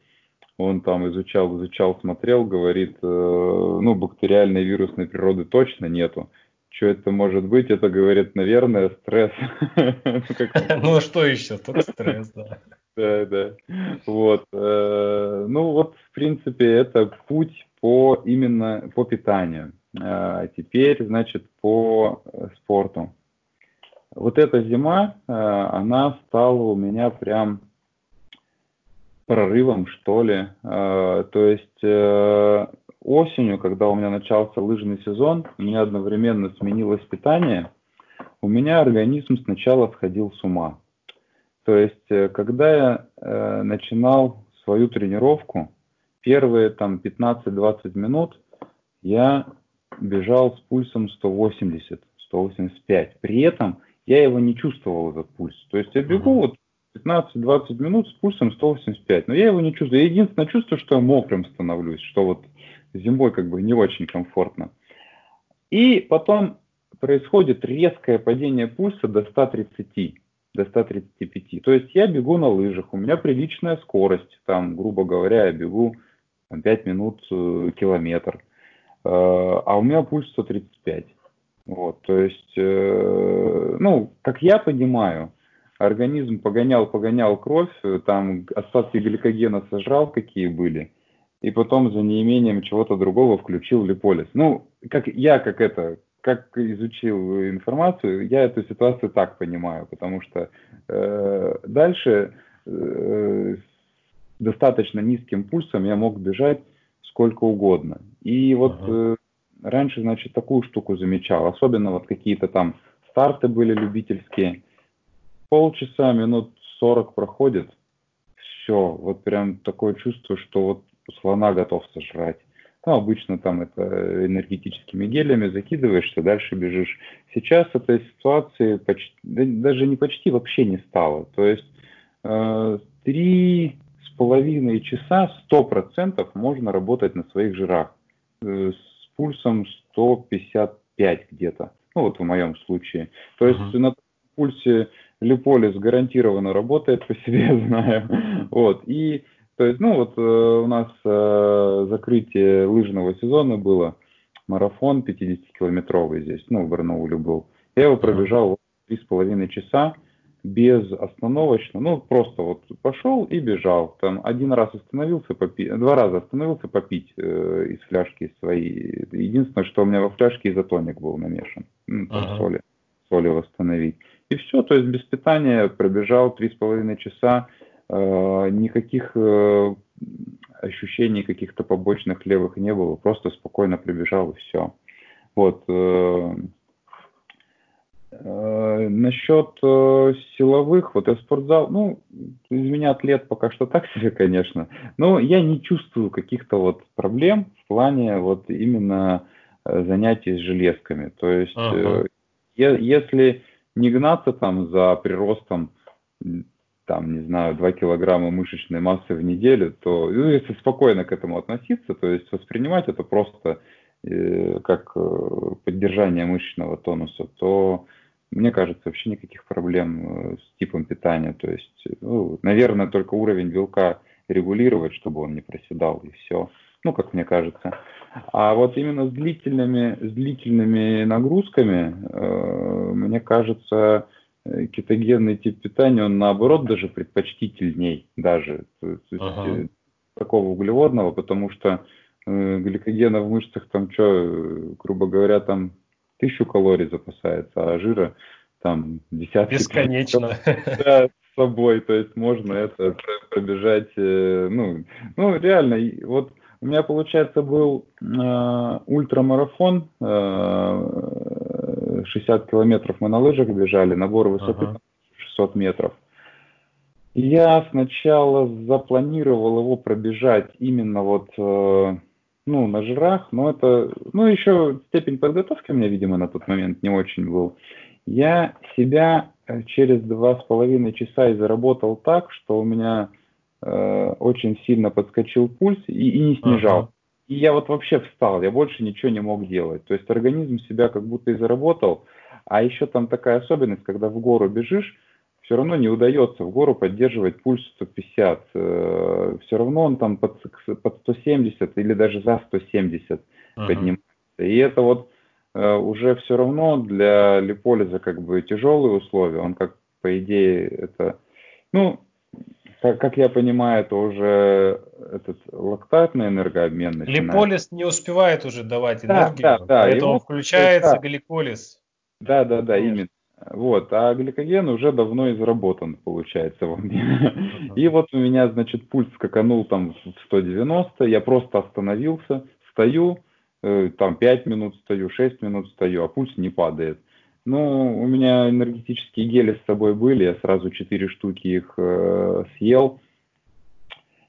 он там изучал, изучал, смотрел, говорит, э, ну, бактериальной вирусной природы точно нету. Что это может быть? Это, говорит, наверное, стресс. Ну, а что еще? Только стресс, да. Да, да. Вот. Э, ну, вот, в принципе, это путь по именно по питанию. А теперь, значит, по э, спорту. Вот эта зима, э, она стала у меня прям прорывом, что ли. Э, то есть осенью, когда у меня начался лыжный сезон, у меня одновременно сменилось питание, у меня организм сначала сходил с ума. То есть, когда я начинал свою тренировку, первые там 15-20 минут я бежал с пульсом 180, 185. При этом я его не чувствовал, этот пульс. То есть я бегу вот 15-20 минут с пульсом 185, но я его не чувствую. Я единственное чувство, что я мокрым становлюсь, что вот зимой как бы не очень комфортно. И потом происходит резкое падение пульса до 130, до 135. То есть я бегу на лыжах, у меня приличная скорость, там, грубо говоря, я бегу там, 5 минут э, километр. Э, а у меня пульс 135. Вот, то есть, э, ну, как я понимаю, организм погонял, погонял кровь, там остатки гликогена сожрал, какие были, и потом за неимением чего-то другого включил липолиз. Ну, как я, как это, как изучил информацию, я эту ситуацию так понимаю, потому что э, дальше э, достаточно низким пульсом я мог бежать сколько угодно. И вот ага. э, раньше, значит, такую штуку замечал, особенно вот какие-то там старты были любительские. Полчаса, минут 40 проходит, все, вот прям такое чувство, что вот слона готов сожрать. Ну, обычно там это энергетическими гелями закидываешься, дальше бежишь. Сейчас этой ситуации почти, даже не почти вообще не стало. То есть э, три с половиной часа сто процентов можно работать на своих жирах э, с пульсом 155 где-то. Ну вот в моем случае. То есть uh-huh. на пульсе Липолис гарантированно работает по себе, знаю. Вот. И то есть, ну вот э, у нас э, закрытие лыжного сезона было, марафон 50-километровый здесь, ну в Барнауле был. Я его пробежал три с половиной часа без остановочно, ну просто вот пошел и бежал. Там один раз остановился попить, два раза остановился попить э, из фляжки своей. Единственное, что у меня во фляжке изотоник был намешан, ну, там ага. соли, соли восстановить. И все, то есть без питания пробежал три с половиной часа, э, никаких э, ощущений каких-то побочных левых не было, просто спокойно прибежал и все. Вот. Э, насчет э, силовых, вот я спортзал, ну, из меня атлет пока что так себе, конечно, но я не чувствую каких-то вот проблем в плане вот именно э, занятий с железками. То есть, ага. э, если не гнаться там за приростом, там, не знаю, 2 килограмма мышечной массы в неделю, то, ну, если спокойно к этому относиться, то есть воспринимать это просто э, как э, поддержание мышечного тонуса, то, мне кажется, вообще никаких проблем э, с типом питания. То есть, ну, наверное, только уровень белка регулировать, чтобы он не проседал, и все. Ну, как мне кажется. А вот именно с длительными, с длительными нагрузками, э, мне кажется, э, кетогенный тип питания, он наоборот даже предпочтительней даже то есть, ага. Э, такого углеводного, потому что э, гликогена в мышцах там что, грубо говоря, там тысячу калорий запасается, а жира там десятки. Бесконечно. Да, с собой, то есть можно это пробежать, э, ну, ну реально, вот у меня, получается, был э, ультрамарафон, э, 60 километров мы на лыжах бежали, набор высоты ага. 600 метров. Я сначала запланировал его пробежать именно вот, э, ну, на жирах, но это, ну, еще степень подготовки у меня, видимо, на тот момент не очень был. Я себя э, через два с половиной часа и заработал так, что у меня Э, очень сильно подскочил пульс и, и не снижал. Uh-huh. И я вот вообще встал, я больше ничего не мог делать. То есть организм себя как будто и заработал. А еще там такая особенность, когда в гору бежишь, все равно не удается в гору поддерживать пульс 150. Э, все равно он там под, под 170 или даже за 170 uh-huh. поднимается. И это вот э, уже все равно для липолиза как бы тяжелые условия. Он как по идее это, ну, как, как я понимаю, это уже этот лактатный энергообмен начинает. Липолиз не успевает уже давать энергию, да, да, да. поэтому Ему, включается да. гликолиз. Да, да, да, именно. Вот, а гликоген уже давно изработан, получается, во мне. Uh-huh. И вот у меня, значит, пульс скаканул там в 190, я просто остановился, стою, э, там 5 минут стою, 6 минут стою, а пульс не падает. Ну, у меня энергетические гели с собой были, я сразу четыре штуки их э, съел.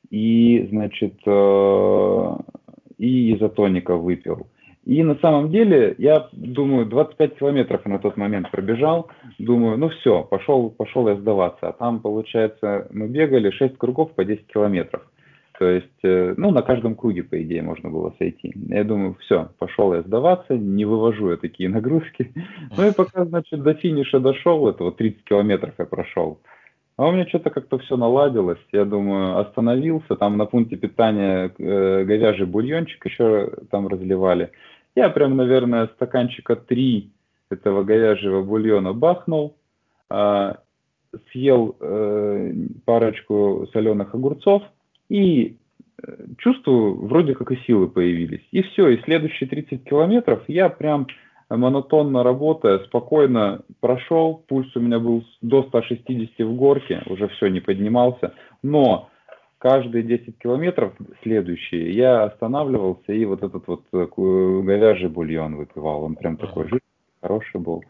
И, значит, э, и изотоника выпил. И на самом деле, я думаю, 25 километров на тот момент пробежал. Думаю, ну все, пошел, пошел я сдаваться. А там, получается, мы бегали 6 кругов по 10 километров. То есть, э, ну, на каждом круге, по идее, можно было сойти. Я думаю, все, пошел я сдаваться, не вывожу я такие нагрузки. Ну и пока, значит, до финиша дошел, этого 30 километров я прошел. А у меня что-то как-то все наладилось. Я думаю, остановился, там на пункте питания э, говяжий бульончик еще там разливали. Я прям, наверное, стаканчика 3 этого говяжьего бульона бахнул, э, съел э, парочку соленых огурцов, и э, чувствую, вроде как и силы появились. И все, и следующие 30 километров я прям монотонно работая, спокойно прошел, пульс у меня был до 160 в горке, уже все, не поднимался, но каждые 10 километров следующие я останавливался и вот этот вот э, говяжий бульон выпивал, он прям такой жирный, хороший был.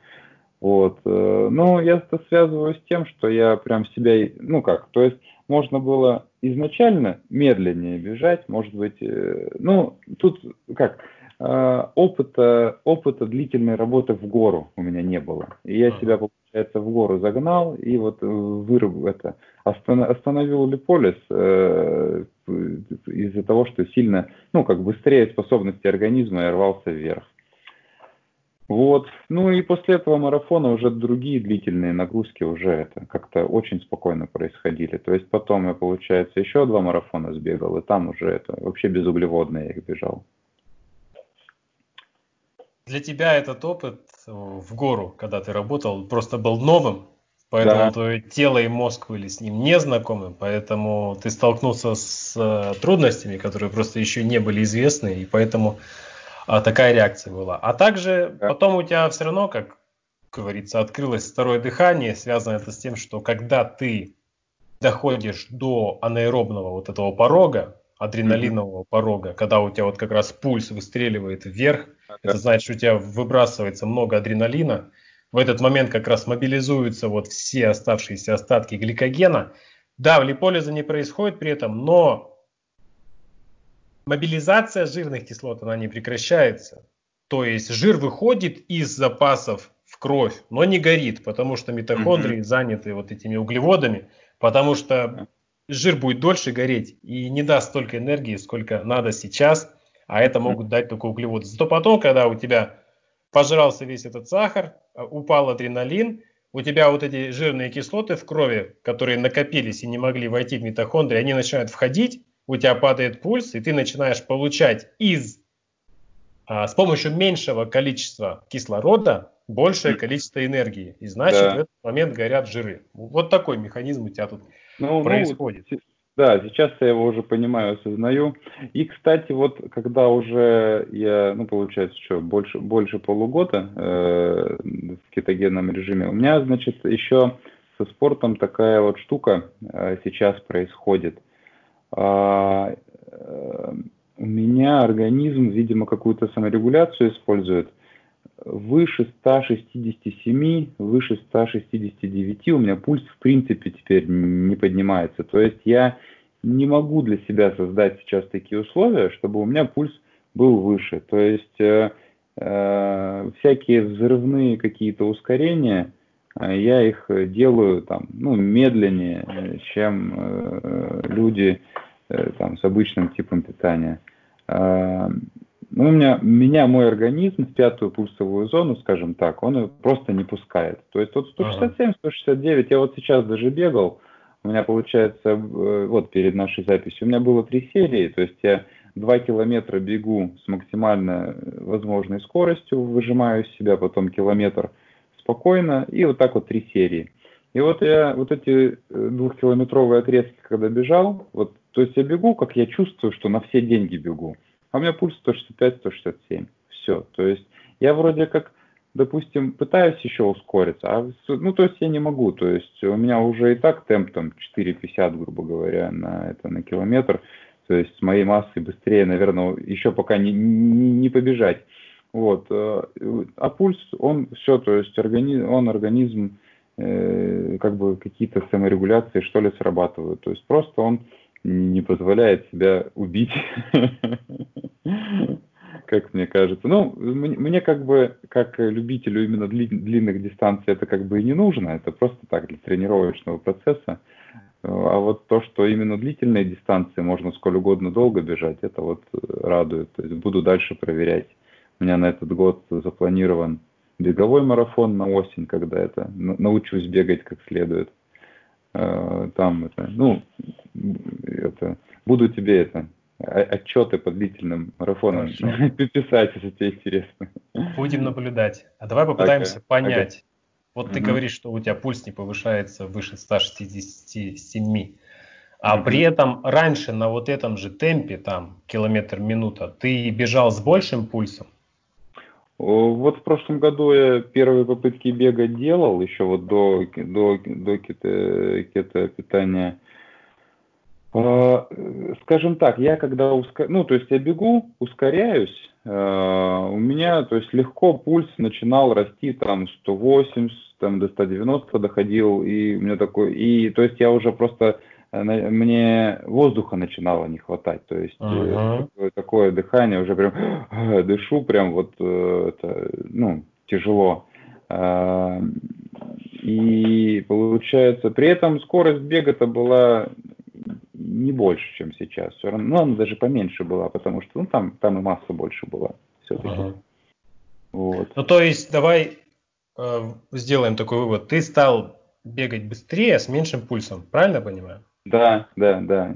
Вот. Э, но я это связываю с тем, что я прям себя, ну как, то есть можно было изначально медленнее бежать, может быть, э, ну тут как, опыта, опыта длительной работы в гору у меня не было. И я себя, получается, в гору загнал и вот выруб это, остановил липолис э, из-за того, что сильно, ну как быстрее способности организма я рвался вверх. Вот. Ну и после этого марафона уже другие длительные нагрузки уже это как-то очень спокойно происходили. То есть потом я, получается, еще два марафона сбегал, и там уже это вообще безуглеводные я их бежал. Для тебя этот опыт в гору, когда ты работал, просто был новым, поэтому да. твое тело и мозг были с ним не знакомы, поэтому ты столкнулся с э, трудностями, которые просто еще не были известны, и поэтому а, такая реакция была. А также да. потом у тебя все равно, как говорится, открылось второе дыхание, связано это с тем, что когда ты доходишь до анаэробного вот этого порога, адреналинового mm-hmm. порога, когда у тебя вот как раз пульс выстреливает вверх, okay. это значит, что у тебя выбрасывается много адреналина, в этот момент как раз мобилизуются вот все оставшиеся остатки гликогена. Да, в липолиза не происходит при этом, но мобилизация жирных кислот, она не прекращается. То есть жир выходит из запасов в кровь, но не горит, потому что митохондрии mm-hmm. заняты вот этими углеводами, потому что жир будет дольше гореть и не даст столько энергии, сколько надо сейчас, а это могут дать только углеводы. Зато потом, когда у тебя пожрался весь этот сахар, а, упал адреналин, у тебя вот эти жирные кислоты в крови, которые накопились и не могли войти в митохондрии, они начинают входить, у тебя падает пульс, и ты начинаешь получать из а, с помощью меньшего количества кислорода большее количество энергии. И значит, да. в этот момент горят жиры. Вот такой механизм у тебя тут ну, ну происходит. Ну, да, сейчас я его уже понимаю, осознаю. И, кстати, вот когда уже я, ну, получается, что, больше, больше полугода э, в кетогенном режиме, у меня, значит, еще со спортом такая вот штука э, сейчас происходит – а, э, у меня организм, видимо, какую-то саморегуляцию использует. Выше 167, выше 169 у меня пульс в принципе теперь не поднимается. То есть я не могу для себя создать сейчас такие условия, чтобы у меня пульс был выше. То есть э, э, всякие взрывные какие-то ускорения, э, я их делаю там, ну, медленнее, чем э, люди Э, там, с обычным типом питания. А, ну, у меня, меня мой организм в пятую пульсовую зону, скажем так, он просто не пускает. То есть вот 167, 169, я вот сейчас даже бегал, у меня получается, э, вот перед нашей записью, у меня было три серии, то есть я два километра бегу с максимально возможной скоростью, выжимаю из себя потом километр спокойно, и вот так вот три серии. И вот я вот эти э, двухкилометровые отрезки, когда бежал, вот то есть я бегу, как я чувствую, что на все деньги бегу. А у меня пульс 165-167. Все. То есть я вроде как, допустим, пытаюсь еще ускориться, а, ну, то есть я не могу. То есть у меня уже и так темп там 4,50, грубо говоря, на, это, на километр. То есть с моей массой быстрее, наверное, еще пока не, не, не побежать. Вот. Э, а пульс, он все, то есть организм, он организм, э, как бы какие-то саморегуляции, что ли, срабатывают. То есть просто он не позволяет себя убить, как мне кажется. Ну, мне как бы, как любителю именно длинных дистанций, это как бы и не нужно, это просто так, для тренировочного процесса. А вот то, что именно длительные дистанции можно сколь угодно долго бежать, это вот радует. То есть буду дальше проверять. У меня на этот год запланирован беговой марафон на осень, когда это научусь бегать как следует. Э, там это, ну, это, буду тебе это, отчеты по длительным марафонам писать, если тебе интересно. Будем наблюдать. А давай попытаемся ага, понять. Ага. Вот угу. ты говоришь, что у тебя пульс не повышается выше 167. А угу. при этом раньше на вот этом же темпе, там, километр минута, ты бежал с большим пульсом? Вот в прошлом году я первые попытки бега делал, еще вот до, до, до кето, кето питания. А, скажем так, я когда ускор... ну, то есть я бегу, ускоряюсь, а, у меня, то есть легко пульс начинал расти там 180, там до 190 доходил, и у меня такой, и то есть я уже просто мне воздуха начинало не хватать, то есть uh-huh. такое, такое дыхание уже прям дышу прям вот э, это, ну тяжело. И получается, при этом скорость бега-то была не больше, чем сейчас. Все равно, ну, она даже поменьше была, потому что ну, там, там и масса больше была все-таки. Ага. Вот. Ну, то есть, давай э, сделаем такой вывод. Ты стал бегать быстрее с меньшим пульсом, правильно понимаю? Да, да, да.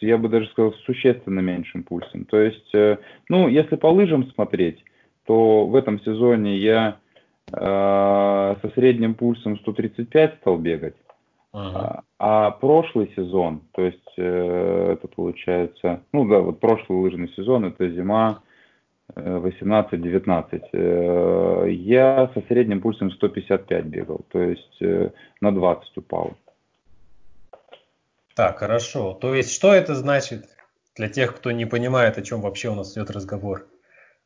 Я бы даже сказал, с существенно меньшим пульсом. То есть, э, ну, если по лыжам смотреть, то в этом сезоне я э, со средним пульсом 135 стал бегать. Ага. А, а прошлый сезон, то есть э, это получается, ну да, вот прошлый лыжный сезон, это зима 18-19, э, я со средним пульсом 155 бегал, то есть э, на 20 упал. Так, хорошо. То есть что это значит для тех, кто не понимает, о чем вообще у нас идет разговор?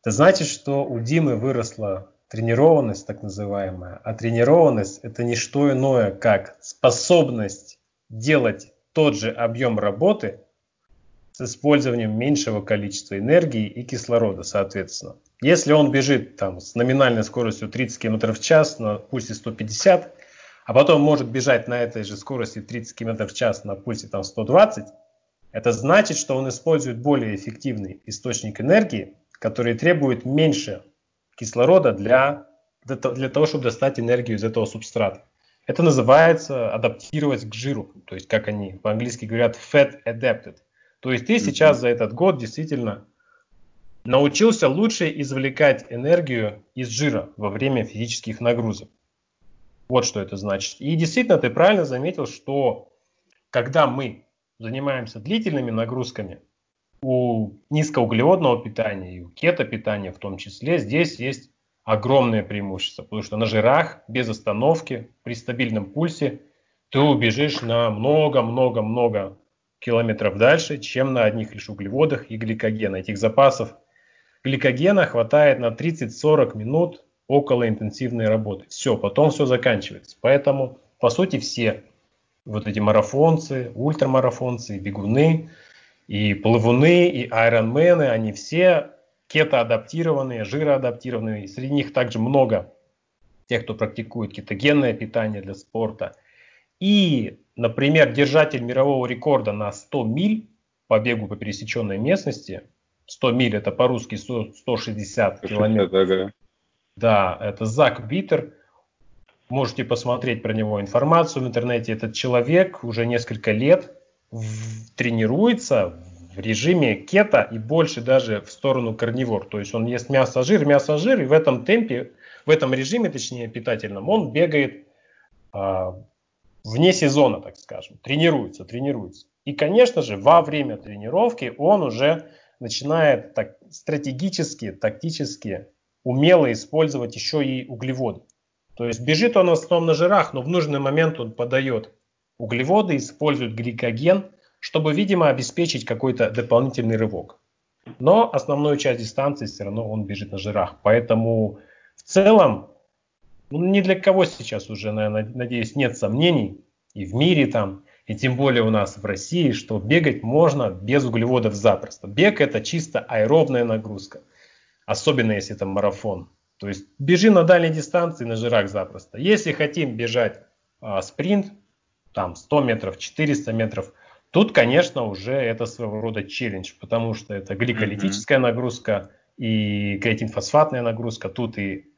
Это значит, что у Димы выросла тренированность так называемая. А тренированность это не что иное, как способность делать тот же объем работы с использованием меньшего количества энергии и кислорода, соответственно. Если он бежит там, с номинальной скоростью 30 км в час на пульсе 150, а потом может бежать на этой же скорости 30 км в час на пульсе там, 120, это значит, что он использует более эффективный источник энергии, который требует меньше кислорода для, для того, чтобы достать энергию из этого субстрата. Это называется адаптировать к жиру, то есть как они по-английски говорят fat adapted. То есть ты сейчас за этот год действительно научился лучше извлекать энергию из жира во время физических нагрузок. Вот что это значит. И действительно ты правильно заметил, что когда мы занимаемся длительными нагрузками, у низкоуглеводного питания и у кето-питания в том числе здесь есть огромное преимущество, потому что на жирах без остановки при стабильном пульсе ты убежишь на много-много-много километров дальше, чем на одних лишь углеводах и гликогена. Этих запасов гликогена хватает на 30-40 минут около интенсивной работы. Все, потом все заканчивается. Поэтому, по сути, все вот эти марафонцы, ультрамарафонцы, бегуны – и плавуны, и айронмены, они все кетоадаптированные, жироадаптированные. Среди них также много тех, кто практикует кетогенное питание для спорта. И, например, держатель мирового рекорда на 100 миль по бегу по пересеченной местности, 100 миль это по-русски 160 километров. Да, это Зак Витер. Можете посмотреть про него информацию в интернете. Этот человек уже несколько лет тренируется в режиме кето и больше даже в сторону карнивор. То есть он ест мясо, жир, мясо, жир, и в этом темпе, в этом режиме, точнее питательном, он бегает а, вне сезона, так скажем, тренируется, тренируется. И, конечно же, во время тренировки он уже начинает так, стратегически, тактически, умело использовать еще и углеводы. То есть бежит он в основном на жирах, но в нужный момент он подает Углеводы используют гликоген, чтобы, видимо, обеспечить какой-то дополнительный рывок. Но основную часть дистанции все равно он бежит на жирах. Поэтому в целом ну, ни для кого сейчас уже, наверное, надеюсь, нет сомнений и в мире там, и тем более у нас в России, что бегать можно без углеводов запросто. Бег это чисто аэробная нагрузка, особенно если это марафон. То есть бежи на дальней дистанции на жирах запросто. Если хотим бежать а, спринт, там 100 метров, 400 метров. Тут, конечно, уже это своего рода челлендж, потому что это гликолитическая mm-hmm. нагрузка и креатин-фосфатная нагрузка. Тут и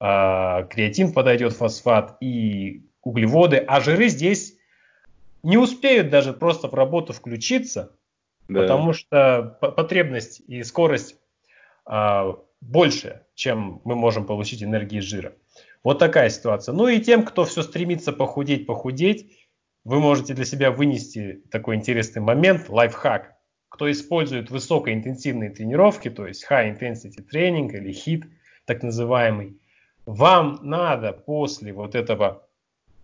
э, креатин подойдет, фосфат, и углеводы. А жиры здесь не успеют даже просто в работу включиться, да. потому что потребность и скорость больше, чем мы можем получить энергии жира. Вот такая ситуация. Ну и тем, кто все стремится похудеть, похудеть, вы можете для себя вынести такой интересный момент, лайфхак. Кто использует высокоинтенсивные тренировки, то есть high intensity training или HIIT, так называемый, вам надо после вот этого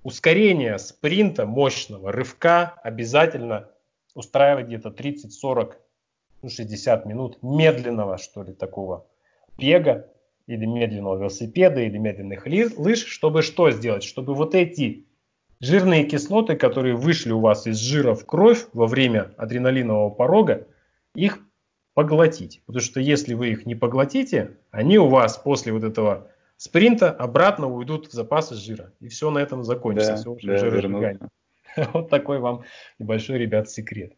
ускорения спринта мощного, рывка обязательно устраивать где-то 30, 40, ну, 60 минут медленного, что ли, такого бега или медленного велосипеда, или медленных лыж, чтобы что сделать? Чтобы вот эти жирные кислоты, которые вышли у вас из жира в кровь во время адреналинового порога, их поглотить. Потому что если вы их не поглотите, они у вас после вот этого спринта обратно уйдут в запасы жира. И все на этом закончится. Да, все да, жиросжигание. Вот такой вам небольшой, ребят, секрет.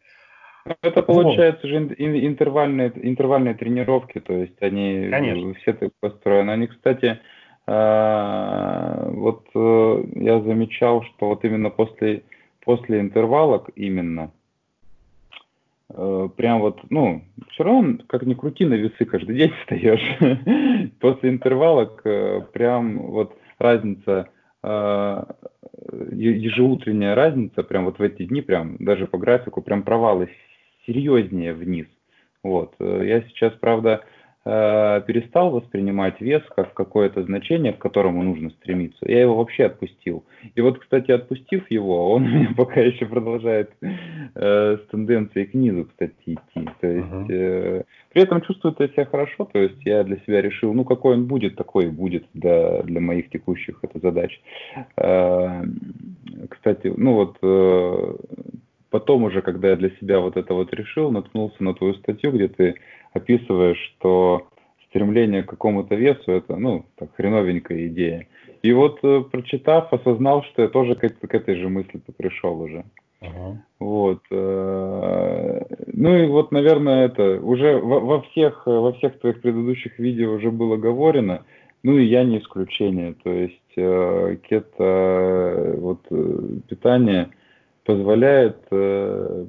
Это получается же интервальные, интервальные тренировки, то есть они Конечно. все так построены. Они, кстати, а, вот э, я замечал, что вот именно после, после интервалок именно, э, прям вот, ну, все равно, как ни крути, на весы каждый день встаешь. После интервалок э, прям вот разница, ежеутренняя разница, прям вот в эти дни, прям даже по графику, прям провалы серьезнее вниз. Вот. Я сейчас, правда, Э, перестал воспринимать вес как какое-то значение, к которому нужно стремиться. Я его вообще отпустил. И вот, кстати, отпустив его, он у меня пока еще продолжает э, с тенденцией к низу, кстати, идти. То есть, э, при этом чувствую я себя хорошо, то есть я для себя решил, ну какой он будет, такой и будет для, для моих текущих это задач. Э, кстати, ну вот э, потом уже, когда я для себя вот это вот решил, наткнулся на твою статью, где ты описываешь, что стремление к какому-то весу это, ну, так, хреновенькая идея. И вот, э, прочитав, осознал, что я тоже к, к этой же мысли пришел уже. Uh-huh. Вот. Э, ну и вот, наверное, это уже во, во всех во всех твоих предыдущих видео уже было говорено. Ну и я не исключение. То есть э, кето вот питание позволяет э,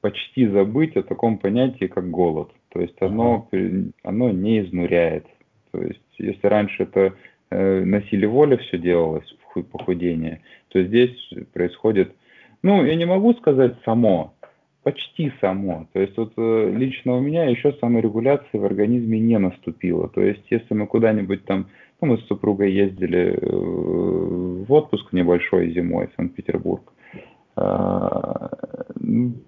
почти забыть о таком понятии, как голод. То есть оно, uh-huh. оно не изнуряет. То есть если раньше это э, на силе воли все делалось, похудение, то здесь происходит, ну, я не могу сказать само, почти само. То есть вот э, лично у меня еще саморегуляции в организме не наступило. То есть если мы куда-нибудь там, ну, мы с супругой ездили э, в отпуск небольшой зимой в Санкт-Петербург,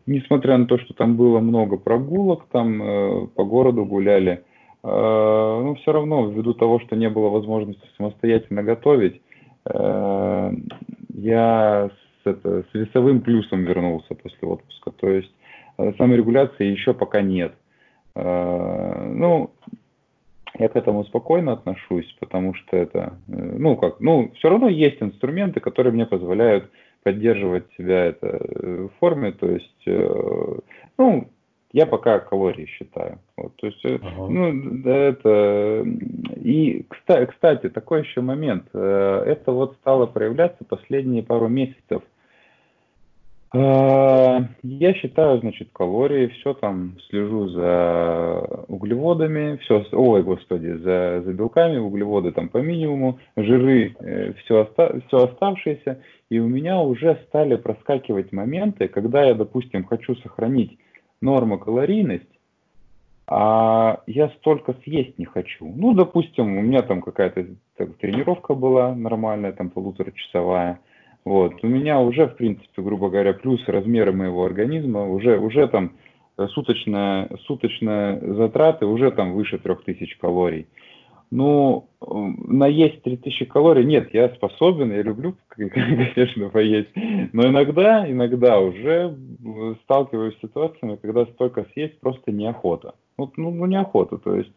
несмотря на то, что там было много прогулок, там э, по городу гуляли, а, ну, все равно, ввиду того, что не было возможности самостоятельно готовить, э, я с, это, с весовым плюсом вернулся после отпуска. То есть э, саморегуляции еще пока нет. А, ну, я к этому спокойно отношусь, потому что это, ну как, ну все равно есть инструменты, которые мне позволяют поддерживать себя это э, в форме, то есть, э, ну, я пока калории считаю. Вот, то есть, uh-huh. ну, это и кстати, такой еще момент. Это вот стало проявляться последние пару месяцев. А, я считаю, значит, калории, все там слежу за углеводами, все, ой, господи, за, за белками, углеводы там по минимуму, жиры, э, все, оста, все оставшееся, и у меня уже стали проскакивать моменты, когда я, допустим, хочу сохранить нормокалорийность, а я столько съесть не хочу. Ну, допустим, у меня там какая-то тренировка была нормальная, там полуторачасовая, вот. У меня уже, в принципе, грубо говоря, плюс размеры моего организма, уже, уже там суточная, суточная затраты уже там выше 3000 калорий. Ну, наесть 3000 калорий, нет, я способен, я люблю, конечно, поесть, но иногда, иногда уже сталкиваюсь с ситуациями, когда столько съесть просто неохота. Вот, ну, ну неохота, то есть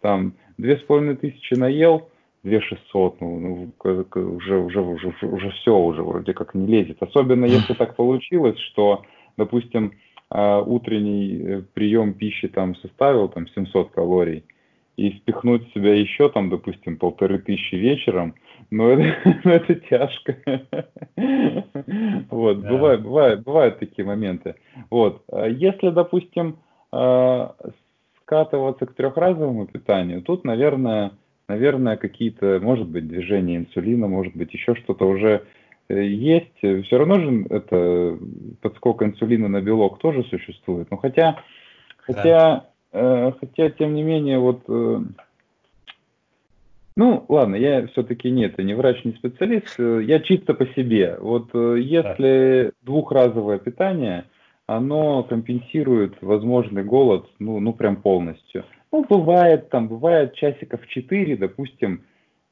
там две с половиной тысячи наел, 2600, ну, ну уже, уже, уже, уже все уже вроде как не лезет. Особенно если так получилось, что, допустим, а, утренний э, прием пищи там составил там 700 калорий, и спихнуть в себя еще там, допустим, полторы тысячи вечером, ну это, ну, это тяжко. Вот, да. бывает, бывает, бывают такие моменты. Вот, а если, допустим, а, скатываться к трехразовому питанию, тут, наверное, наверное, какие-то, может быть, движения инсулина, может быть, еще что-то уже э, есть. Все равно же это подскок инсулина на белок тоже существует. Но хотя, хотя, да. э, хотя, тем не менее, вот э, Ну, ладно, я все-таки нет, не врач, не специалист, я чисто по себе. Вот э, если да. двухразовое питание, оно компенсирует возможный голод, ну, ну прям полностью. Ну, бывает там, бывает часиков 4, допустим,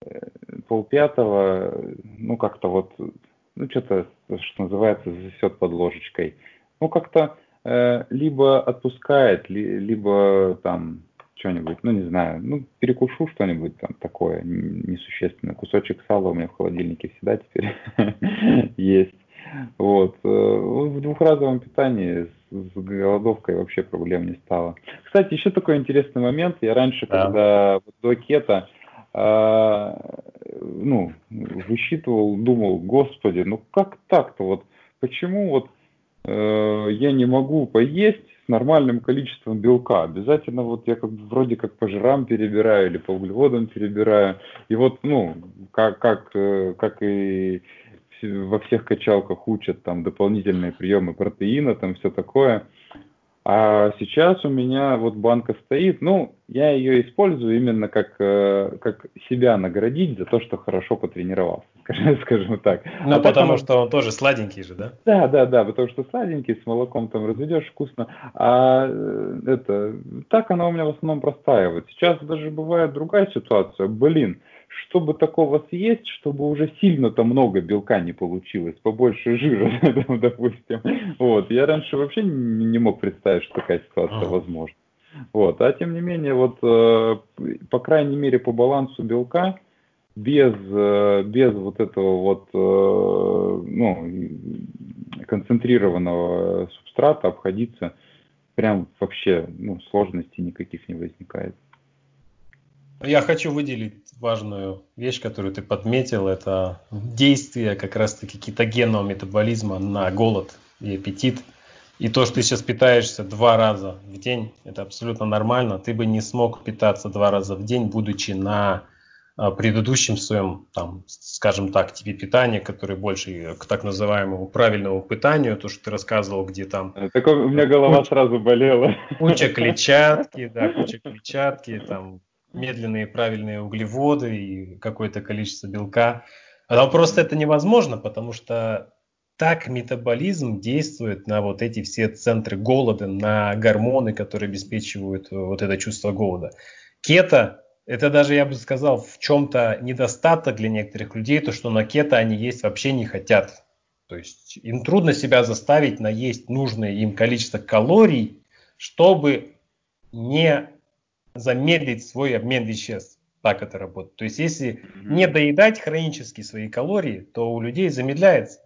э, полпятого, ну, как-то вот, ну, что-то, что называется, засет под ложечкой. Ну, как-то э, либо отпускает, ли, либо там что-нибудь, ну, не знаю, ну, перекушу что-нибудь там такое несущественное. Кусочек сала у меня в холодильнике всегда теперь есть. Вот. Э, в двухразовом питании с голодовкой вообще проблем не стало. Кстати, еще такой интересный момент. Я раньше, да. когда до кета, э, ну, высчитывал, думал, господи, ну как так-то вот, почему вот э, я не могу поесть с нормальным количеством белка. Обязательно вот я как вроде как по жирам перебираю или по углеводам перебираю. И вот, ну, как, как, э, как и во всех качалках учат там дополнительные приемы протеина, там все такое. А сейчас у меня вот банка стоит, ну, я ее использую именно как, э, как себя наградить за то, что хорошо потренировался, скажем так. Ну, а потому так, что он тоже сладенький же, да? Да, да, да, потому что сладенький, с молоком там разведешь вкусно. А э, это, так она у меня в основном простаивает. Сейчас даже бывает другая ситуация. Блин, чтобы такого съесть, чтобы уже сильно-то много белка не получилось, побольше жира, допустим. Вот. Я раньше вообще не мог представить, что такая ситуация возможна. Вот. А тем не менее, вот, э, по крайней мере, по балансу белка, без, э, без вот этого вот, э, ну, концентрированного субстрата обходиться прям вообще, ну, сложностей никаких не возникает. Я хочу выделить важную вещь, которую ты подметил. Это действие как раз-таки кетогенного метаболизма на голод и аппетит. И то, что ты сейчас питаешься два раза в день, это абсолютно нормально. Ты бы не смог питаться два раза в день, будучи на а, предыдущем своем, там, скажем так, типе питания, который больше к так называемому правильному питанию, то, что ты рассказывал, где там... Так у меня голова куча, сразу болела. Куча клетчатки, да, куча клетчатки, там, медленные правильные углеводы и какое-то количество белка. А просто это невозможно, потому что так метаболизм действует на вот эти все центры голода, на гормоны, которые обеспечивают э, вот это чувство голода. Кето – это даже, я бы сказал, в чем-то недостаток для некоторых людей, то, что на кето они есть вообще не хотят. То есть им трудно себя заставить наесть нужное им количество калорий, чтобы не замедлить свой обмен веществ. Так это работает. То есть если не доедать хронически свои калории, то у людей замедляется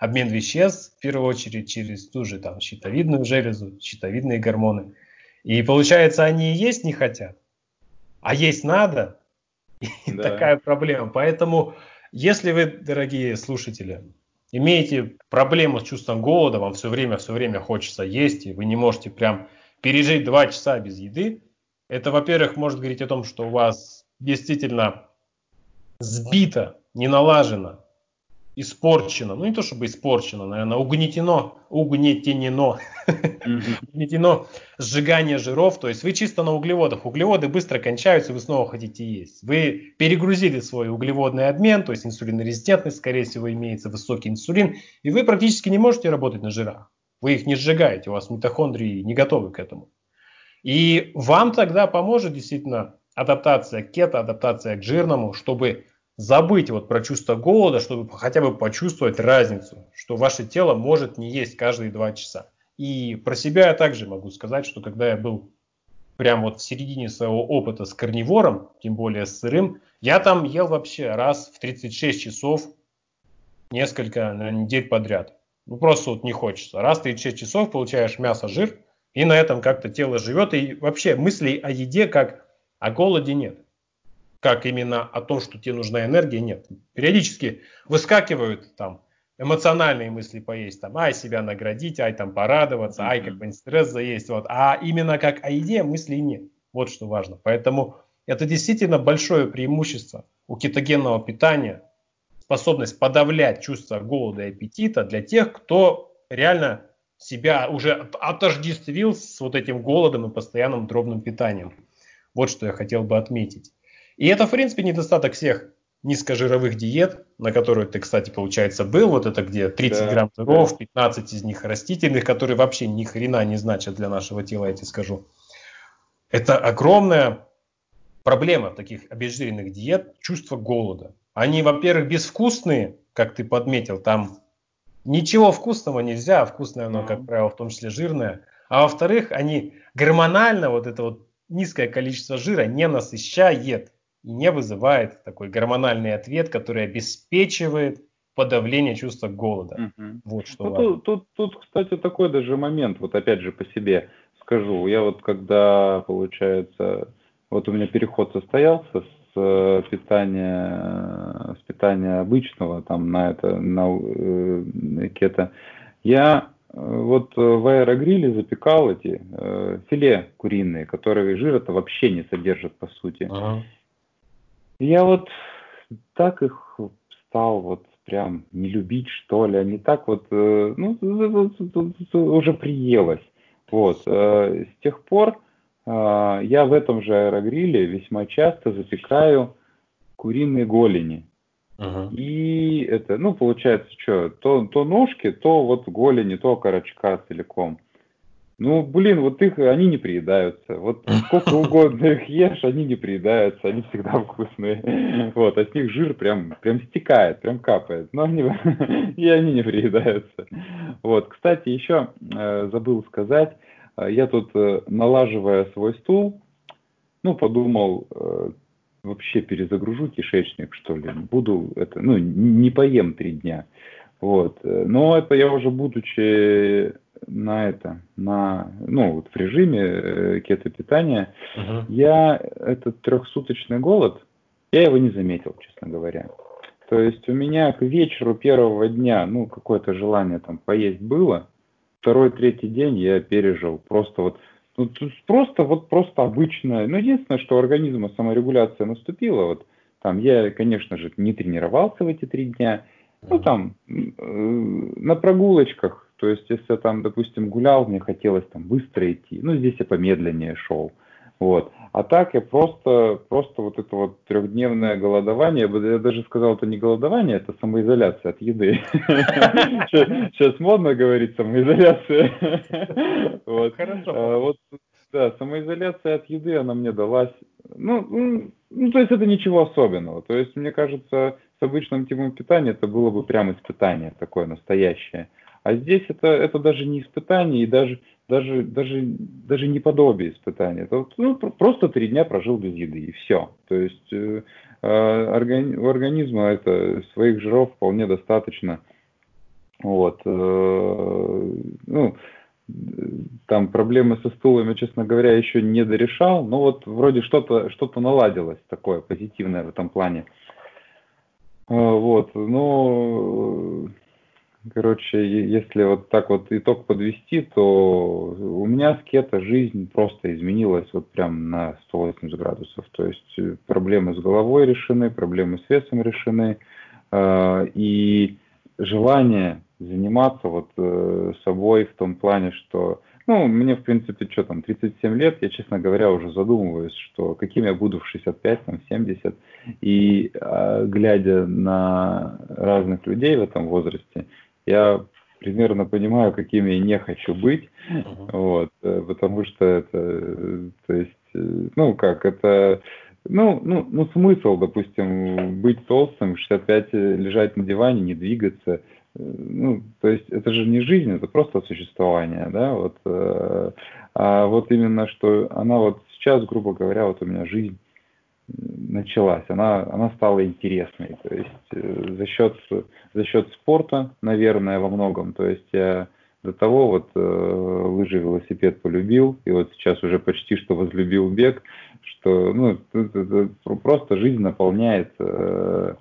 обмен веществ, в первую очередь через ту же там щитовидную железу, щитовидные гормоны. И получается, они и есть не хотят, а есть надо. И да. такая проблема. Поэтому, если вы, дорогие слушатели, имеете проблему с чувством голода, вам все время, все время хочется есть, и вы не можете прям пережить два часа без еды, это, во-первых, может говорить о том, что у вас действительно сбито, не налажено, испорчено, ну не то чтобы испорчено, наверное, угнетено, угнетено, угнетено сжигание жиров, то есть вы чисто на углеводах, углеводы быстро кончаются, вы снова хотите есть. Вы перегрузили свой углеводный обмен, то есть инсулинорезистентность, скорее всего, имеется высокий инсулин, и вы практически не можете работать на жирах. Вы их не сжигаете, у вас митохондрии не готовы к этому. И вам тогда поможет действительно адаптация к кето, адаптация к жирному, чтобы забыть вот про чувство голода, чтобы хотя бы почувствовать разницу, что ваше тело может не есть каждые два часа. И про себя я также могу сказать, что когда я был прям вот в середине своего опыта с карнивором, тем более с сырым, я там ел вообще раз в 36 часов несколько недель подряд. Ну просто вот не хочется. Раз в 36 часов получаешь мясо, жир – и на этом как-то тело живет. И вообще мыслей о еде как о голоде нет. Как именно о том, что тебе нужна энергия, нет. Периодически выскакивают там эмоциональные мысли поесть, там, ай, себя наградить, ай, там, порадоваться, ай, как-нибудь стресс заесть, вот. А именно как о еде мыслей нет. Вот что важно. Поэтому это действительно большое преимущество у кетогенного питания, способность подавлять чувство голода и аппетита для тех, кто реально себя уже отождествил с вот этим голодом и постоянным дробным питанием. Вот что я хотел бы отметить. И это, в принципе, недостаток всех низкожировых диет, на которые ты, кстати, получается, был, вот это где 30 да, грамм жиров, 15 из них растительных, которые вообще ни хрена не значат для нашего тела, я тебе скажу. Это огромная проблема таких обезжиренных диет, чувство голода. Они, во-первых, безвкусные, как ты подметил, там ничего вкусного нельзя, а вкусное оно, как правило, в том числе жирное. А во-вторых, они гормонально, вот это вот низкое количество жира не насыщает и не вызывает такой гормональный ответ, который обеспечивает подавление чувства голода. Угу. Вот что ну, тут, тут, тут, кстати, такой даже момент, вот опять же по себе скажу. Я вот когда, получается, вот у меня переход состоялся с э, питания, с питания обычного там на это, на э, кето, я э, вот в аэрогриле запекал эти э, филе куриные, которые жир это вообще не содержат по сути. Ага. Я вот так их стал вот прям не любить, что ли, они так вот, э, ну, уже приелось. Вот, э, с тех пор э, я в этом же аэрогриле весьма часто запекаю куриные голени. Uh-huh. И это, ну, получается, что, то, то ножки, то вот голени, то окорочка целиком. Ну, блин, вот их, они не приедаются. Вот сколько угодно их ешь, они не приедаются, они всегда вкусные. Вот, от них жир прям, прям стекает, прям капает. Но они, и они не приедаются. Вот, кстати, еще э, забыл сказать, я тут, э, налаживая свой стул, ну, подумал, э, вообще перезагружу кишечник, что ли. Буду это, ну, не поем три дня. Вот. Но это я уже будучи на это, на, ну, вот в режиме э, кето-питания, uh-huh. я этот трехсуточный голод, я его не заметил, честно говоря. То есть у меня к вечеру первого дня, ну, какое-то желание там поесть было, второй, третий день я пережил просто вот, ну, просто вот просто обычно, ну, единственное, что у организма саморегуляция наступила, вот, там, я, конечно же, не тренировался в эти три дня, ну, там, э, на прогулочках, то есть, если я там, допустим, гулял, мне хотелось там быстро идти, ну, здесь я помедленнее шел. Вот. А так я просто, просто вот это вот трехдневное голодование, я даже сказал, это не голодование, это самоизоляция от еды. Сейчас модно говорить самоизоляция. Хорошо. А, да, самоизоляция от еды, она мне далась. Ну, ну, ну, то есть это ничего особенного. То есть, мне кажется, с обычным типом питания это было бы прям испытание такое настоящее. А здесь это, это даже не испытание и даже, даже, даже, даже не подобие испытания. Это вот, ну, просто три дня прожил без еды и все. То есть э, э, органи, у организма это своих жиров вполне достаточно. Вот. Э, ну, там проблемы со стулами, честно говоря, еще не дорешал, но вот вроде что-то что наладилось такое позитивное в этом плане. Э, вот, но Короче, если вот так вот итог подвести, то у меня с кето жизнь просто изменилась вот прям на 180 градусов. То есть э, проблемы с головой решены, проблемы с весом решены, э, и желание заниматься вот э, собой в том плане, что, ну, мне, в принципе, что там, 37 лет, я, честно говоря, уже задумываюсь, что каким я буду в 65, там, 70, и глядя на разных людей в этом возрасте, я примерно понимаю, каким я не хочу быть, uh-huh. вот, э, потому что это, то есть, э, ну как, это, ну, ну, ну смысл, допустим, быть толстым, 65 лежать на диване, не двигаться, э, ну, то есть это же не жизнь, это просто существование, да, вот, а вот именно что она вот сейчас, грубо говоря, вот у меня жизнь началась, она, она стала интересной. То есть э, за счет, за счет спорта, наверное, во многом. То есть я до того вот э, лыжи, велосипед полюбил, и вот сейчас уже почти что возлюбил бег, что ну, это, это просто жизнь наполняет, э,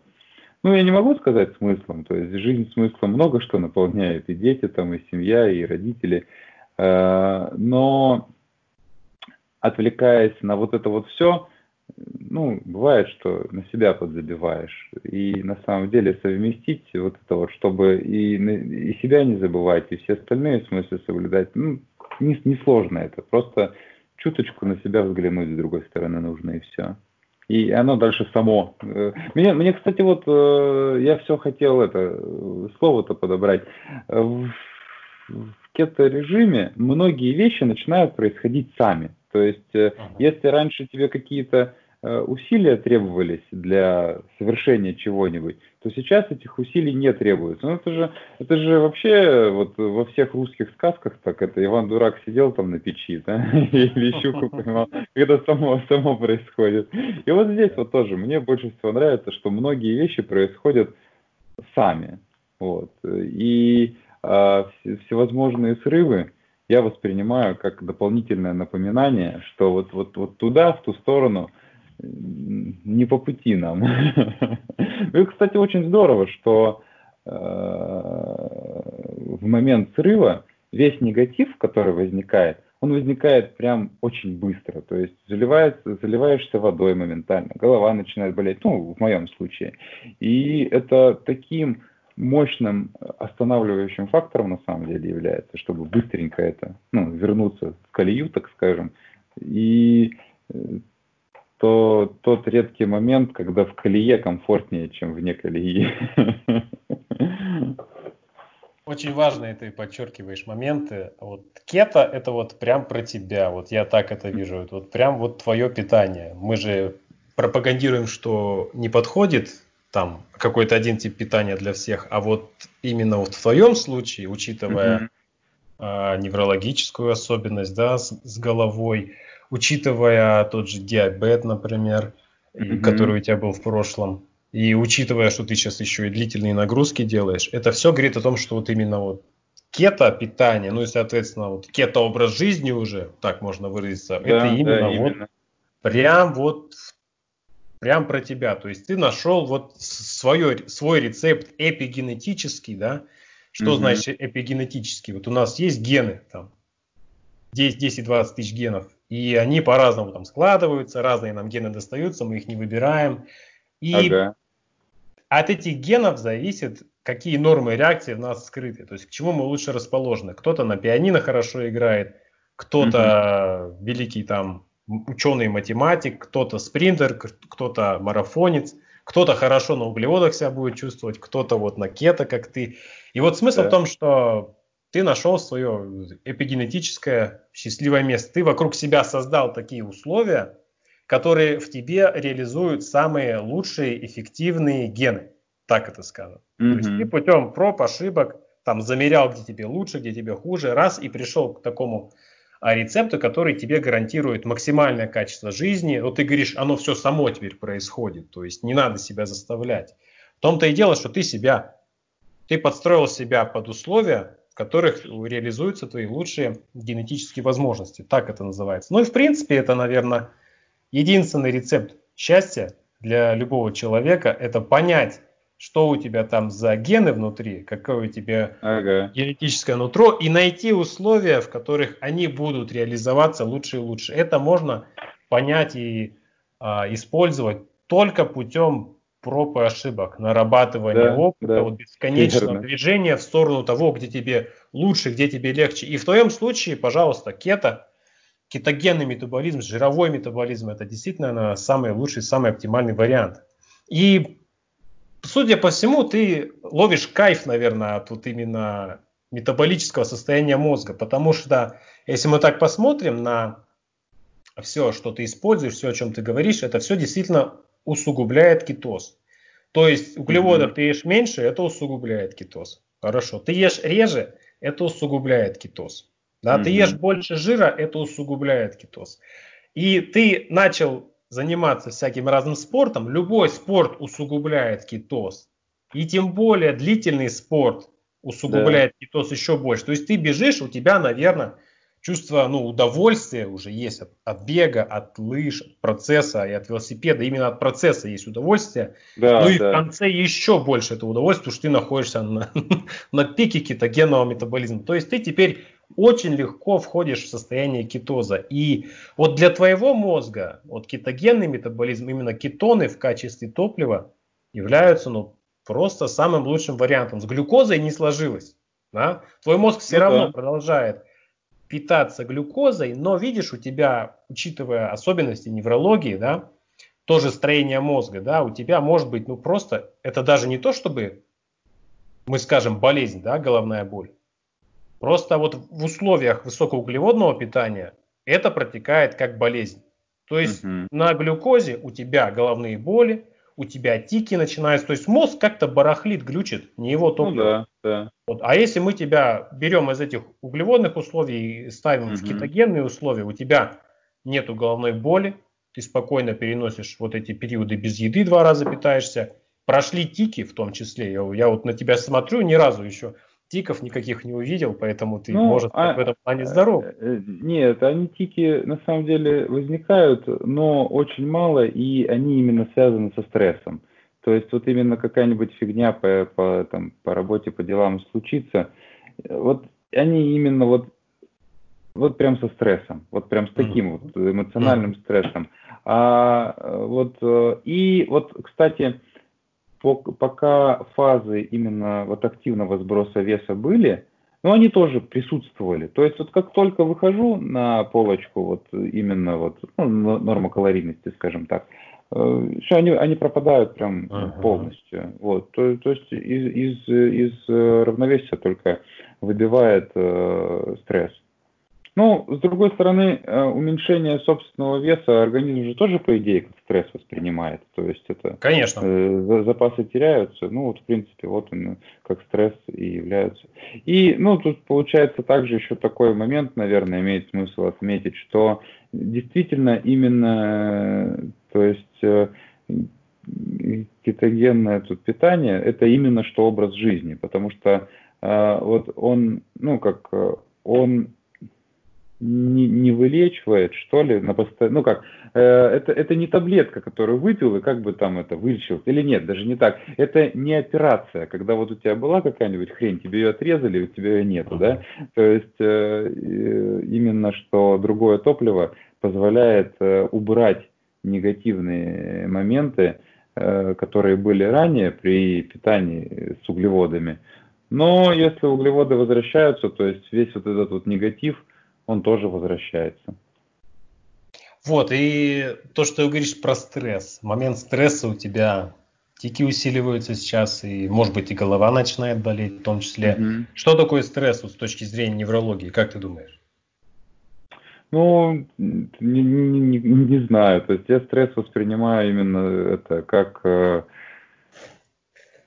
ну я не могу сказать смыслом, то есть жизнь смыслом много что наполняет, и дети там, и семья, и родители, э, но отвлекаясь на вот это вот все, ну, бывает, что на себя подзабиваешь. И на самом деле совместить вот это вот, чтобы и, и себя не забывать, и все остальные смыслы соблюдать, ну, не, не сложно это. Просто чуточку на себя взглянуть с другой стороны нужно, и все. и оно дальше само. Э, мне, мне кстати, вот э, я все хотел это слово-то подобрать. В, в кето-режиме многие вещи начинают происходить сами. То есть, ага. если раньше тебе какие-то Э, усилия требовались для совершения чего-нибудь, то сейчас этих усилий не требуется. Ну, это же, это же вообще вот во всех русских сказках так это Иван Дурак сидел там на печи, да, или щуку поймал, когда само, само происходит. И вот здесь вот тоже мне больше всего нравится, что многие вещи происходят сами. Вот. И а, всевозможные срывы я воспринимаю как дополнительное напоминание, что вот, вот, вот туда, в ту сторону – не по пути нам. Ну и, кстати, очень здорово, что э, в момент срыва весь негатив, который возникает, он возникает прям очень быстро. То есть заливается, заливаешься водой моментально, голова начинает болеть, ну, в моем случае. И это таким мощным останавливающим фактором на самом деле является, чтобы быстренько это, ну, вернуться в колею, так скажем. И э, то тот редкий момент, когда в колее комфортнее, чем вне колеи. Очень важные ты подчеркиваешь моменты. Вот кето это вот прям про тебя. Вот я так это вижу. Это вот прям вот твое питание. Мы же пропагандируем, что не подходит там какой-то один тип питания для всех, а вот именно вот в твоем случае, учитывая mm-hmm. э, неврологическую особенность, да, с, с головой, учитывая тот же диабет, например, mm-hmm. который у тебя был в прошлом, и учитывая, что ты сейчас еще и длительные нагрузки делаешь, это все говорит о том, что вот именно вот кето питание, ну и соответственно вот кето образ жизни уже, так можно выразиться, да, это именно, да, именно вот прям вот прям про тебя. То есть ты нашел вот свое, свой рецепт эпигенетический, да? Что mm-hmm. значит эпигенетический? Вот у нас есть гены, там 10-20 тысяч генов, и они по-разному там складываются, разные нам гены достаются, мы их не выбираем. И ага. от этих генов зависит, какие нормы реакции в нас скрыты, то есть к чему мы лучше расположены. Кто-то на пианино хорошо играет, кто-то угу. великий там ученый математик, кто-то спринтер, кто-то марафонец, кто-то хорошо на углеводах себя будет чувствовать, кто-то вот на кето, как ты. И вот смысл да. в том, что ты нашел свое эпигенетическое счастливое место. Ты вокруг себя создал такие условия, которые в тебе реализуют самые лучшие эффективные гены. Так это сказано. Mm-hmm. То есть ты путем проб, ошибок, там замерял, где тебе лучше, где тебе хуже, раз и пришел к такому а, рецепту, который тебе гарантирует максимальное качество жизни. Вот ты говоришь, оно все само теперь происходит, то есть не надо себя заставлять. В том-то и дело, что ты себя, ты подстроил себя под условия, которых реализуются твои лучшие генетические возможности. Так это называется. Ну и в принципе это, наверное, единственный рецепт счастья для любого человека. Это понять, что у тебя там за гены внутри, какое у тебя ага. генетическое нутро, и найти условия, в которых они будут реализоваться лучше и лучше. Это можно понять и а, использовать только путем проб и ошибок, нарабатывание да, опыта, да, вот бесконечного верно. движения в сторону того, где тебе лучше, где тебе легче. И в твоем случае, пожалуйста, кето, кетогенный метаболизм, жировой метаболизм, это действительно наверное, самый лучший, самый оптимальный вариант. И, судя по всему, ты ловишь кайф, наверное, от вот именно метаболического состояния мозга, потому что, если мы так посмотрим на все, что ты используешь, все, о чем ты говоришь, это все действительно усугубляет кетоз. То есть углеводов mm-hmm. ты ешь меньше, это усугубляет кетоз. Хорошо. Ты ешь реже, это усугубляет кетоз. Да, mm-hmm. ты ешь больше жира, это усугубляет кетоз. И ты начал заниматься всяким разным спортом, любой спорт усугубляет кетоз. И тем более длительный спорт усугубляет да. кетоз еще больше. То есть ты бежишь, у тебя, наверное, чувство ну, удовольствия уже есть от, от бега, от лыж, от процесса и от велосипеда. Именно от процесса есть удовольствие. Да, ну и да. в конце еще больше это удовольствие, потому что ты находишься на, на пике кетогенного метаболизма. То есть ты теперь очень легко входишь в состояние кетоза. И вот для твоего мозга вот кетогенный метаболизм, именно кетоны в качестве топлива являются ну, просто самым лучшим вариантом. С глюкозой не сложилось. Да? Твой мозг все ну, равно да. продолжает питаться глюкозой, но видишь, у тебя, учитывая особенности неврологии, да, тоже строение мозга, да, у тебя может быть, ну просто, это даже не то, чтобы мы скажем болезнь, да, головная боль. Просто вот в условиях высокоуглеводного питания это протекает как болезнь. То есть угу. на глюкозе у тебя головные боли, у тебя тики начинаются, то есть мозг как-то барахлит, глючит, не его топливо. Ну, да, да. Вот. А если мы тебя берем из этих углеводных условий и ставим угу. в кетогенные условия, у тебя нету головной боли, ты спокойно переносишь вот эти периоды без еды, два раза питаешься, прошли тики в том числе, я, я вот на тебя смотрю, ни разу еще тиков никаких не увидел, поэтому ты, ну, может, а, в этом плане здоров. Э, э, нет, они тики на самом деле возникают, но очень мало, и они именно связаны со стрессом. То есть вот именно какая-нибудь фигня по, по, там, по работе, по делам случится, вот они именно вот, вот прям со стрессом, вот прям с таким вот эмоциональным стрессом. А вот, э, и вот, кстати, пока фазы именно вот активного сброса веса были, но они тоже присутствовали. То есть вот как только выхожу на полочку, вот именно вот ну, норма калорийности, скажем так, э, все они, они пропадают прям uh-huh. полностью. Вот, то, то есть из, из, из э, равновесия только выбивает э, стресс. Ну, с другой стороны, э, уменьшение собственного веса организм же тоже, по идее, как стресс воспринимает. То есть это... Конечно. Э, запасы теряются. Ну, вот, в принципе, вот он как стресс и является. И, ну, тут получается также еще такой момент, наверное, имеет смысл отметить, что действительно именно, то есть э, кетогенное тут питание, это именно что образ жизни, потому что э, вот он, ну, как он не, не вылечивает, что ли, на посто... ну как, э, это, это не таблетка, которую выпил и как бы там это вылечил, или нет, даже не так. Это не операция, когда вот у тебя была какая-нибудь хрень, тебе ее отрезали, у тебя ее нету, да? То есть э, именно что другое топливо позволяет э, убрать негативные моменты, э, которые были ранее при питании с углеводами. Но если углеводы возвращаются, то есть весь вот этот вот негатив – он тоже возвращается. Вот, и то, что ты говоришь про стресс. Момент стресса у тебя тики усиливаются сейчас, и, может быть, и голова начинает болеть в том числе. Mm-hmm. Что такое стресс вот, с точки зрения неврологии, как ты думаешь? Ну, не, не, не, знаю. То есть я стресс воспринимаю именно это как, э,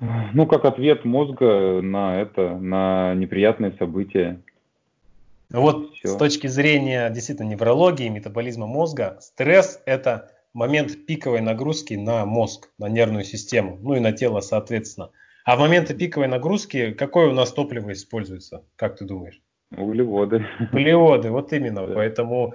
ну, как ответ мозга на это, на неприятные события. Вот Все. с точки зрения действительно неврологии, метаболизма мозга, стресс – это момент пиковой нагрузки на мозг, на нервную систему, ну и на тело соответственно. А в моменты пиковой нагрузки какое у нас топливо используется, как ты думаешь? Углеводы. Углеводы, вот именно. Да. Поэтому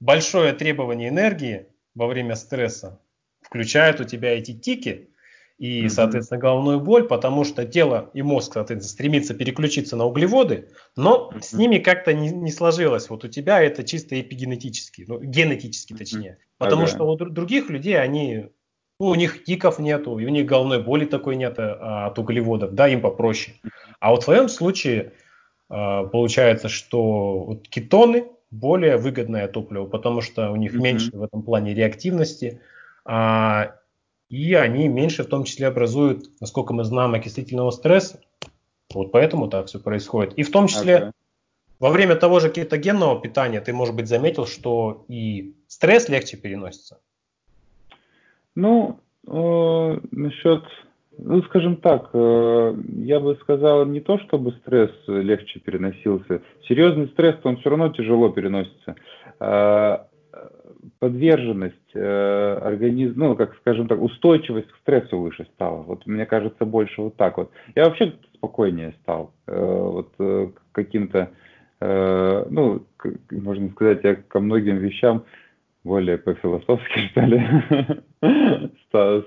большое требование энергии во время стресса включает у тебя эти тики, и, mm-hmm. соответственно, головную боль, потому что тело и мозг, соответственно, стремится переключиться на углеводы, но mm-hmm. с ними как-то не, не сложилось. Вот у тебя это чисто эпигенетически, ну, генетически точнее. Mm-hmm. Потому ага. что у других людей они, ну, у них тиков нету, и у них головной боли такой нет а, от углеводов, да, им попроще. А вот в твоем случае а, получается, что вот кетоны более выгодное топливо, потому что у них mm-hmm. меньше в этом плане реактивности. А, и они меньше в том числе образуют, насколько мы знаем, окислительного стресса. Вот поэтому так все происходит. И в том числе okay. во время того же кетогенного питания ты, может быть, заметил, что и стресс легче переносится. Ну, э, насчет, ну, скажем так, э, я бы сказал не то, чтобы стресс легче переносился. Серьезный стресс, он все равно тяжело переносится. А, подверженность э, организма, ну, как скажем так, устойчивость к стрессу выше стала. Вот мне кажется, больше вот так вот. Я вообще спокойнее стал. Э, вот э, каким-то, э, ну, к, можно сказать, я ко многим вещам более по-философски, что ли,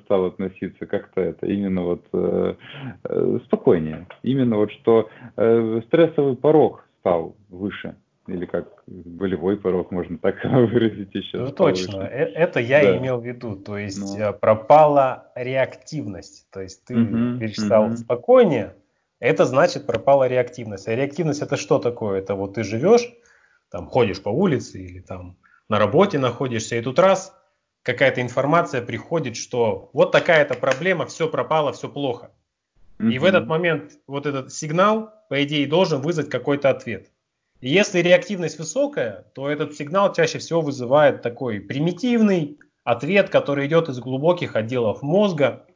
стал, относиться как-то это, именно вот э, э, спокойнее. Именно вот что э, стрессовый порог стал выше или как болевой порог, можно так выразить еще. Ну точно, э, это я да. имел в виду, то есть ну. Э, пропала реактивность, то есть ты угу, перестал угу. спокойнее, это значит пропала реактивность. А реактивность это что такое? Это вот ты живешь, там ходишь по улице или там на работе находишься, и тут раз какая-то информация приходит, что вот такая-то проблема, все пропало, все плохо. И в этот момент вот этот сигнал, по идее, должен вызвать какой-то ответ. Если реактивность высокая, то этот сигнал чаще всего вызывает такой примитивный ответ, который идет из глубоких отделов мозга,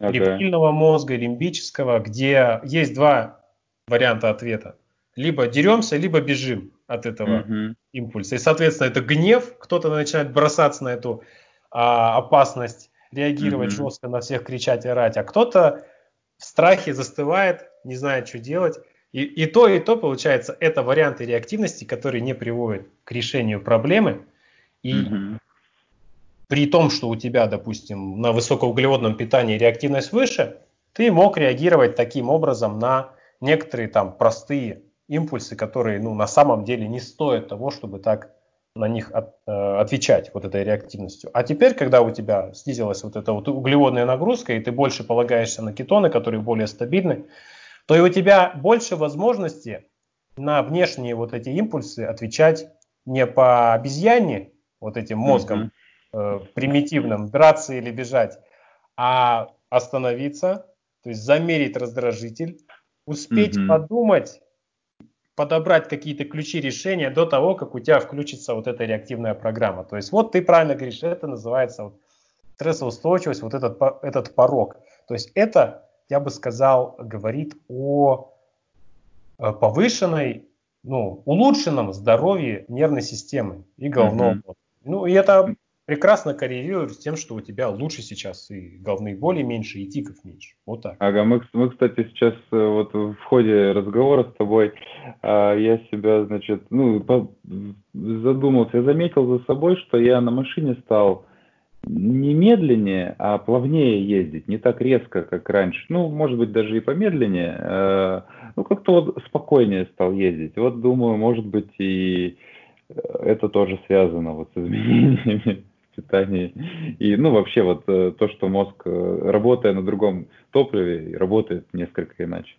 okay. рептильного мозга, лимбического, где есть два варианта ответа. Либо деремся, либо бежим от этого mm-hmm. импульса. И, соответственно, это гнев, кто-то начинает бросаться на эту а, опасность, реагировать mm-hmm. жестко на всех, кричать, орать, а кто-то в страхе застывает, не знает, что делать. И, и то, и то, получается, это варианты реактивности, которые не приводят к решению проблемы. И mm-hmm. при том, что у тебя, допустим, на высокоуглеводном питании реактивность выше, ты мог реагировать таким образом на некоторые там простые импульсы, которые ну, на самом деле не стоят того, чтобы так на них от, э, отвечать вот этой реактивностью. А теперь, когда у тебя снизилась вот эта вот углеводная нагрузка, и ты больше полагаешься на кетоны, которые более стабильны, то и у тебя больше возможности на внешние вот эти импульсы отвечать не по обезьяне, вот этим мозгом mm-hmm. э, примитивным, драться или бежать, а остановиться, то есть замерить раздражитель, успеть mm-hmm. подумать подобрать какие-то ключи решения до того, как у тебя включится вот эта реактивная программа. То есть вот ты правильно говоришь, это называется вот стрессоустойчивость, вот этот, этот порог. То есть это, я бы сказал, говорит о э, повышенной, ну, улучшенном здоровье нервной системы и головного мозга. Mm-hmm. Ну, и это прекрасно коррелирует с тем, что у тебя лучше сейчас и головные боли меньше, и тиков меньше. Вот так. Ага, мы, мы кстати, сейчас э, вот в ходе разговора с тобой а, я себя, значит, ну, по, задумался, я заметил за собой, что я на машине стал не медленнее, а плавнее ездить, не так резко, как раньше. Ну, может быть, даже и помедленнее. Э, ну, как-то вот спокойнее стал ездить. Вот думаю, может быть, и это тоже связано вот с изменениями питании. И, ну, вообще вот э, то, что мозг, э, работая на другом топливе, работает несколько иначе.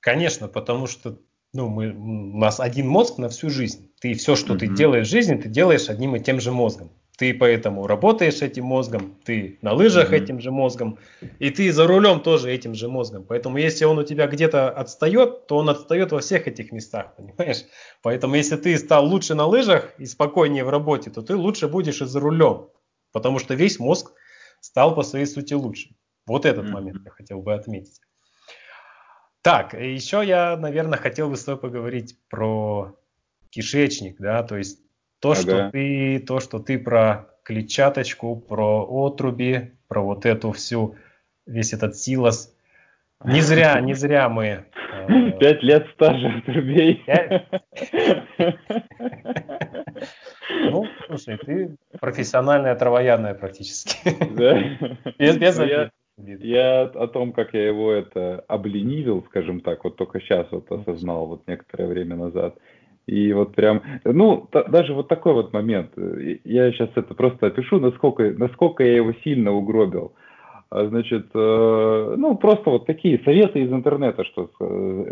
Конечно, потому что ну, мы, у нас один мозг на всю жизнь. Ты все, что mm-hmm. ты делаешь в жизни, ты делаешь одним и тем же мозгом. Ты поэтому работаешь этим мозгом, ты на лыжах mm-hmm. этим же мозгом, и ты за рулем тоже этим же мозгом. Поэтому если он у тебя где-то отстает, то он отстает во всех этих местах, понимаешь? Поэтому если ты стал лучше на лыжах и спокойнее в работе, то ты лучше будешь и за рулем, потому что весь мозг стал по своей сути лучше. Вот этот mm-hmm. момент я хотел бы отметить. Так, еще я, наверное, хотел бы с тобой поговорить про кишечник, да, то есть то, ага. что ты, то, что ты про клетчаточку, про отруби, про вот эту всю, весь этот силос. Не зря, не зря мы... Э, Пять лет стажа отрубей. Ну, слушай, ты профессиональная травоядная практически. Да. Без, без ну, я, я о том, как я его это обленивил, скажем так, вот только сейчас вот осознал, вот некоторое время назад. И вот прям, ну, та, даже вот такой вот момент, я сейчас это просто опишу, насколько, насколько я его сильно угробил. А, значит, э, ну, просто вот такие советы из интернета, что,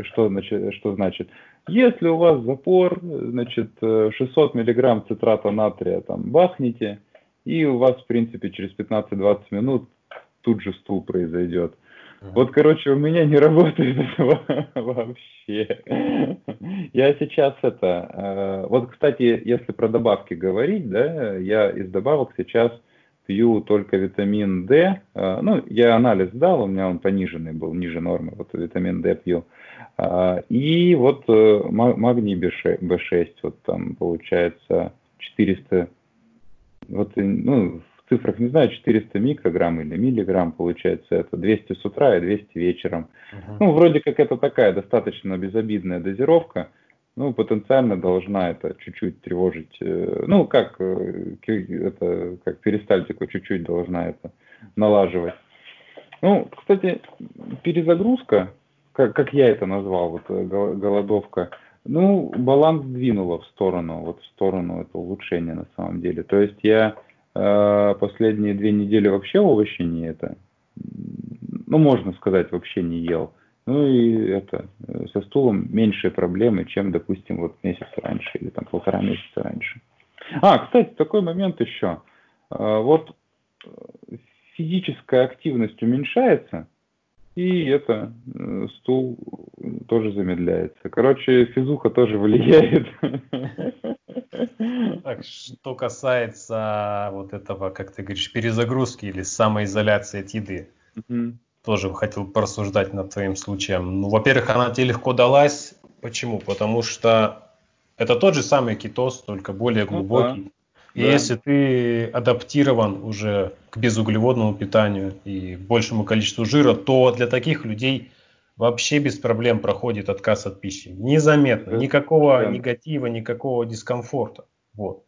что, значит, что значит. Если у вас запор, значит, 600 миллиграмм цитрата натрия там бахните, и у вас, в принципе, через 15-20 минут тут же стул произойдет. Вот, короче, у меня не работает вообще. Я сейчас это... Э, вот, кстати, если про добавки говорить, да, я из добавок сейчас пью только витамин D. Э, ну, я анализ дал, у меня он пониженный был, ниже нормы, вот витамин D пью. Э, и вот магний B6, вот там получается 400 вот, ну, цифрах не знаю, 400 микрограмм или миллиграмм получается это, 200 с утра и 200 вечером. Uh-huh. Ну, вроде как это такая достаточно безобидная дозировка, ну, потенциально должна это чуть-чуть тревожить, э, ну, как, э, это, как перистальтику чуть-чуть должна это налаживать. Ну, кстати, перезагрузка, как, как я это назвал, вот э, голодовка, ну, баланс двинула в сторону, вот в сторону этого улучшения на самом деле. То есть я последние две недели вообще овощи не это, ну, можно сказать, вообще не ел. Ну и это, со стулом меньшие проблемы, чем, допустим, вот месяц раньше или там полтора месяца раньше. А, кстати, такой момент еще. вот физическая активность уменьшается, и это стул тоже замедляется. Короче, физуха тоже влияет. Так, что касается вот этого, как ты говоришь, перезагрузки или самоизоляции от еды, угу. тоже хотел порассуждать над твоим случаем. Ну, во-первых, она тебе легко далась. Почему? Потому что это тот же самый кетоз, только более глубокий. Ну, да. И да. если ты адаптирован уже к безуглеводному питанию и большему количеству жира, то для таких людей вообще без проблем проходит отказ от пищи. Незаметно, никакого да. негатива, никакого дискомфорта. Вот.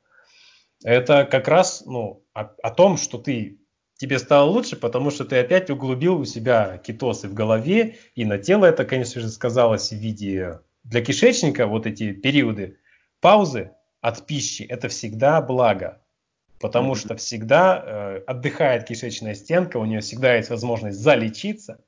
Это как раз ну, о, о том, что ты тебе стало лучше, потому что ты опять углубил у себя кетосы в голове, и на тело это, конечно же, сказалось в виде для кишечника вот эти периоды паузы от пищи это всегда благо, потому что всегда э, отдыхает кишечная стенка, у нее всегда есть возможность залечиться,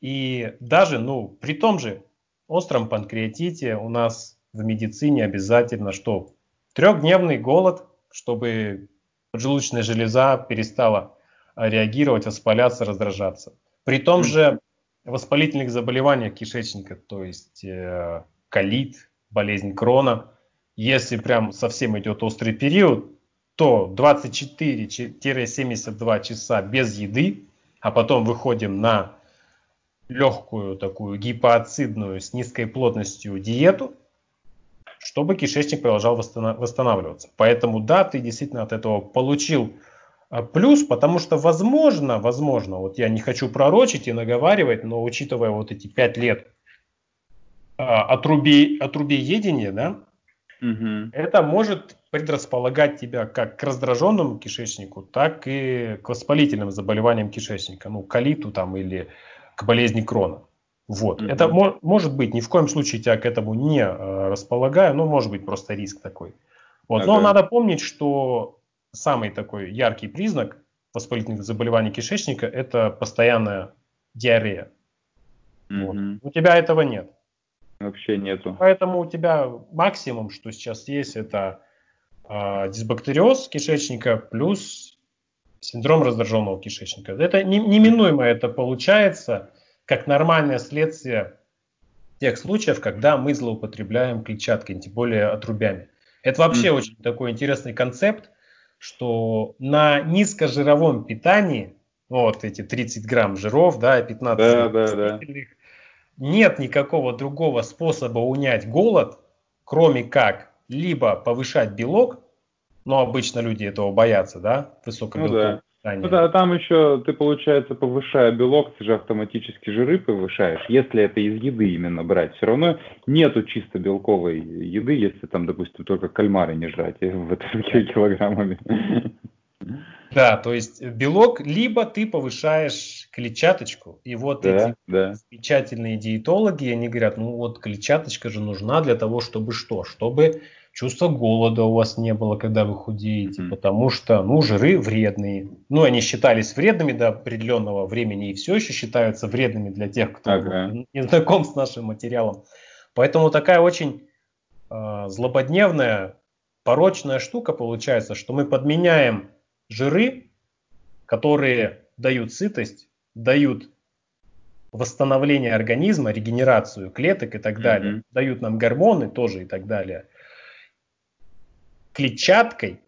и даже, ну, при том же остром панкреатите у нас в медицине обязательно что? Трехдневный голод, чтобы поджелудочная железа перестала э, реагировать, воспаляться, раздражаться. При том же воспалительных заболеваниях кишечника, то есть э, колит, болезнь крона, если прям совсем идет острый период, то 24-72 часа без еды, а потом выходим на легкую такую гипоацидную с низкой плотностью диету, чтобы кишечник продолжал восстанавливаться. Поэтому да, ты действительно от этого получил а, плюс, потому что возможно, возможно, вот я не хочу пророчить и наговаривать, но учитывая вот эти пять лет а, отруби, отрубеедения, да, Угу. Это может предрасполагать тебя как к раздраженному кишечнику, так и к воспалительным заболеваниям кишечника, ну, колиту там или к болезни крона. Вот. Угу. Это мо- может быть, ни в коем случае тебя к этому не э, располагаю, но может быть просто риск такой. Вот. Ага. Но надо помнить, что самый такой яркий признак воспалительных заболеваний кишечника это постоянная диарея. Угу. Вот. У тебя этого нет. Вообще нету. Поэтому у тебя максимум, что сейчас есть, это э, дисбактериоз кишечника плюс синдром раздраженного кишечника. Это не, неминуемо это получается как нормальное следствие тех случаев, когда мы злоупотребляем клетчаткой, тем более отрубями. Это вообще mm. очень такой интересный концепт, что на низкожировом питании, вот эти 30 грамм жиров, да, 15 да, да, да нет никакого другого способа унять голод, кроме как либо повышать белок, но обычно люди этого боятся, да, высокобелкового ну, да. питания. Ну да, там еще ты, получается, повышая белок, ты же автоматически жиры повышаешь, если это из еды именно брать. Все равно нету чисто белковой еды, если там, допустим, только кальмары не жрать в этом килограммами. Да, то есть белок, либо ты повышаешь клетчаточку. И вот да, эти да. замечательные диетологи, они говорят, ну вот клетчаточка же нужна для того, чтобы что? Чтобы чувство голода у вас не было, когда вы худеете, mm-hmm. потому что, ну, жиры вредные. Ну, они считались вредными до определенного времени и все еще считаются вредными для тех, кто ага. не знаком с нашим материалом. Поэтому такая очень э, злободневная, порочная штука получается, что мы подменяем жиры, которые дают сытость, дают восстановление организма, регенерацию клеток и так далее, mm-hmm. дают нам гормоны тоже и так далее. Клетчаткой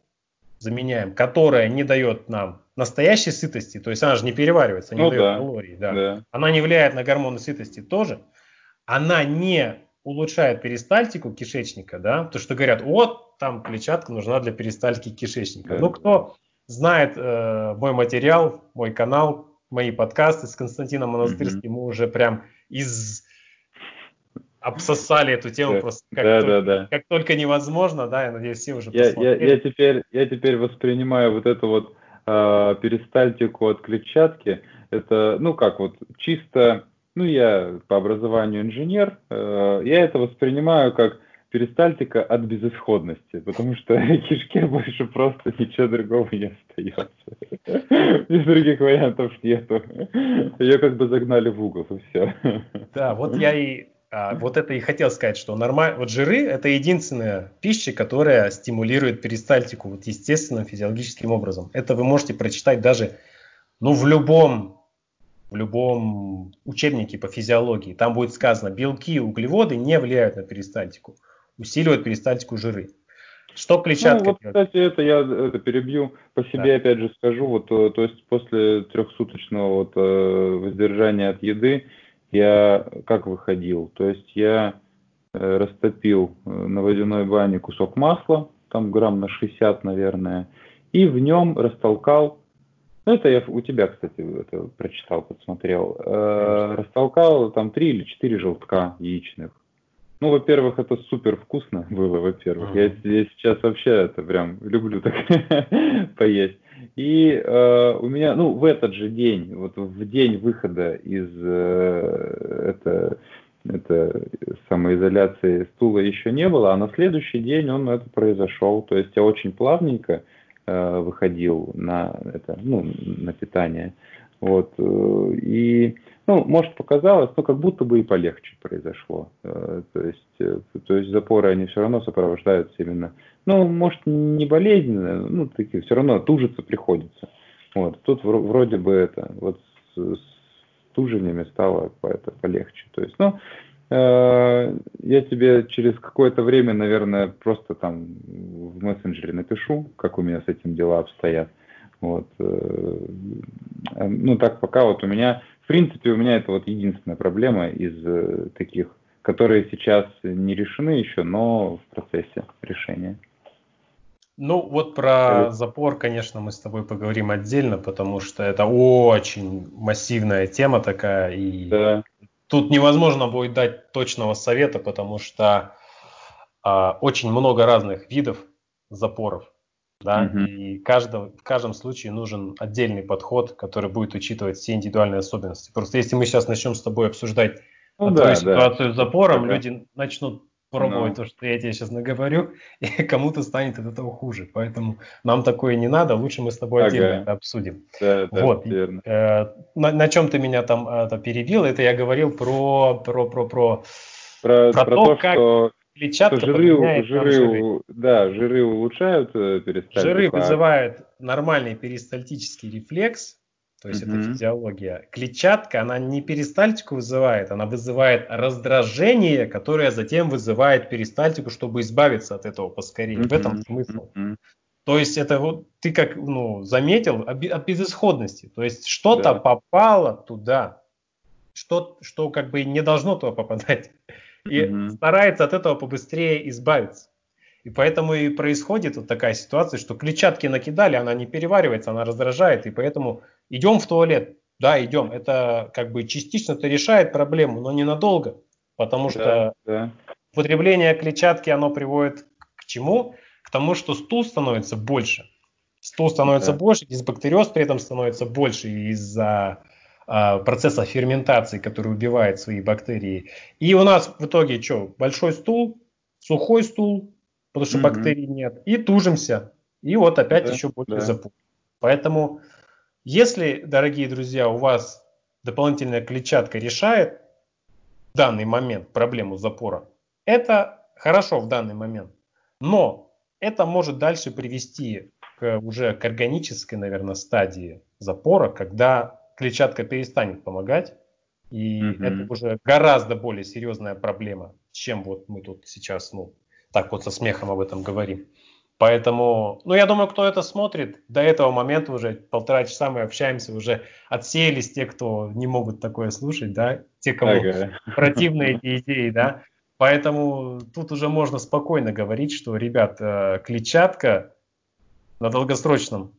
заменяем, которая не дает нам настоящей сытости, то есть она же не переваривается, не ну, дает да, калорий, да. да. Она не влияет на гормоны сытости тоже. Она не улучшает перистальтику кишечника, да, то что говорят, вот там клетчатка нужна для перистальтики кишечника. Да. Ну кто знает э, мой материал, мой канал, мои подкасты с Константином Монастырским, mm-hmm. мы уже прям из обсосали эту тему просто как, да, только, да, да. как только невозможно, да, я надеюсь, все уже я, посмотрели. Я, я, теперь, я теперь воспринимаю вот эту вот э, перистальтику от клетчатки, это, ну как вот, чисто, ну я по образованию инженер, э, я это воспринимаю как перистальтика от безысходности, потому что кишке больше просто ничего другого не остается. Без других вариантов нету. Ее как бы загнали в угол, и все. Да, вот я и А, вот это и хотел сказать, что нормально, вот жиры это единственная пища, которая стимулирует перистальтику вот естественным физиологическим образом. Это вы можете прочитать даже ну, в любом, в любом учебнике по физиологии. Там будет сказано, белки и углеводы не влияют на перистальтику, усиливают перистальтику жиры. Что клетчатка ну, вот, Кстати, это я это перебью. По себе да. опять же скажу, вот, э, то есть после трехсуточного вот, э, воздержания от еды я как выходил? То есть я э, растопил на водяной бане кусок масла, там грамм на 60, наверное, и в нем растолкал, ну это я у тебя, кстати, это прочитал, подсмотрел, э, растолкал там 3 или 4 желтка яичных. Ну, во-первых, это супер вкусно было, во-первых. Я, я сейчас вообще это прям люблю так поесть. И э, у меня, ну, в этот же день, вот в день выхода из э, это, это самоизоляции стула еще не было, а на следующий день он это произошел. То есть я очень плавненько э, выходил на это, ну, на питание. Вот. Э, и ну, может, показалось, но как будто бы и полегче произошло. Э, то есть, э, то есть запоры, они все равно сопровождаются именно, ну, может, не болезненно, ну, такие, все равно тужиться приходится. Вот, тут вроде бы это, вот с, с тужениями стало это полегче. То есть, ну, э, я тебе через какое-то время, наверное, просто там в мессенджере напишу, как у меня с этим дела обстоят. Вот. Ну, так пока вот у меня принципе, у меня это вот единственная проблема из э, таких, которые сейчас не решены еще, но в процессе решения. Ну, вот про запор, конечно, мы с тобой поговорим отдельно, потому что это очень массивная тема такая, и да. тут невозможно будет дать точного совета, потому что а, очень много разных видов запоров да, угу. и каждом, в каждом случае нужен отдельный подход, который будет учитывать все индивидуальные особенности. Просто если мы сейчас начнем с тобой обсуждать ну, твою да, ситуацию да. с запором, ага. люди начнут пробовать ну. то, что я тебе сейчас наговорю, и кому-то станет от этого хуже. Поэтому нам такое не надо, лучше мы с тобой ага. отдельно это обсудим. Да, да, вот. Верно. Э, на, на чем ты меня там это перебил, это я говорил про, про, про, про, про, про, про то, то, как... Что клетчатка жиры, жиры, жиры. Да, жиры улучшают э, перистальтику. Жиры а... вызывают нормальный перистальтический рефлекс, то есть угу. это физиология. Клетчатка, она не перистальтику вызывает, она вызывает раздражение, которое затем вызывает перистальтику, чтобы избавиться от этого поскорее. Угу. В этом смысл. Угу. То есть это вот ты как ну, заметил от безысходности. То есть что-то да. попало туда, что, что как бы не должно туда попадать и угу. старается от этого побыстрее избавиться. И поэтому и происходит вот такая ситуация, что клетчатки накидали, она не переваривается, она раздражает, и поэтому идем в туалет. Да, идем. Это как бы частично это решает проблему, но ненадолго. Потому да, что да. употребление клетчатки, оно приводит к чему? К тому, что стул становится больше. Стул становится да. больше, дисбактериоз при этом становится больше из-за процесса ферментации, который убивает свои бактерии. И у нас в итоге что? Большой стул, сухой стул, потому что mm-hmm. бактерий нет, и тужимся. И вот опять да, еще больше да. запух. Поэтому, если, дорогие друзья, у вас дополнительная клетчатка решает в данный момент проблему запора, это хорошо в данный момент. Но это может дальше привести к уже к органической, наверное, стадии запора, когда клетчатка перестанет помогать. И mm-hmm. это уже гораздо более серьезная проблема, чем вот мы тут сейчас, ну, так вот со смехом об этом говорим. Поэтому, ну, я думаю, кто это смотрит, до этого момента уже полтора часа мы общаемся, уже отсеялись те, кто не могут такое слушать, да, те, кому ага. противны эти идеи, да. Поэтому тут уже можно спокойно говорить, что, ребят, э, клетчатка на долгосрочном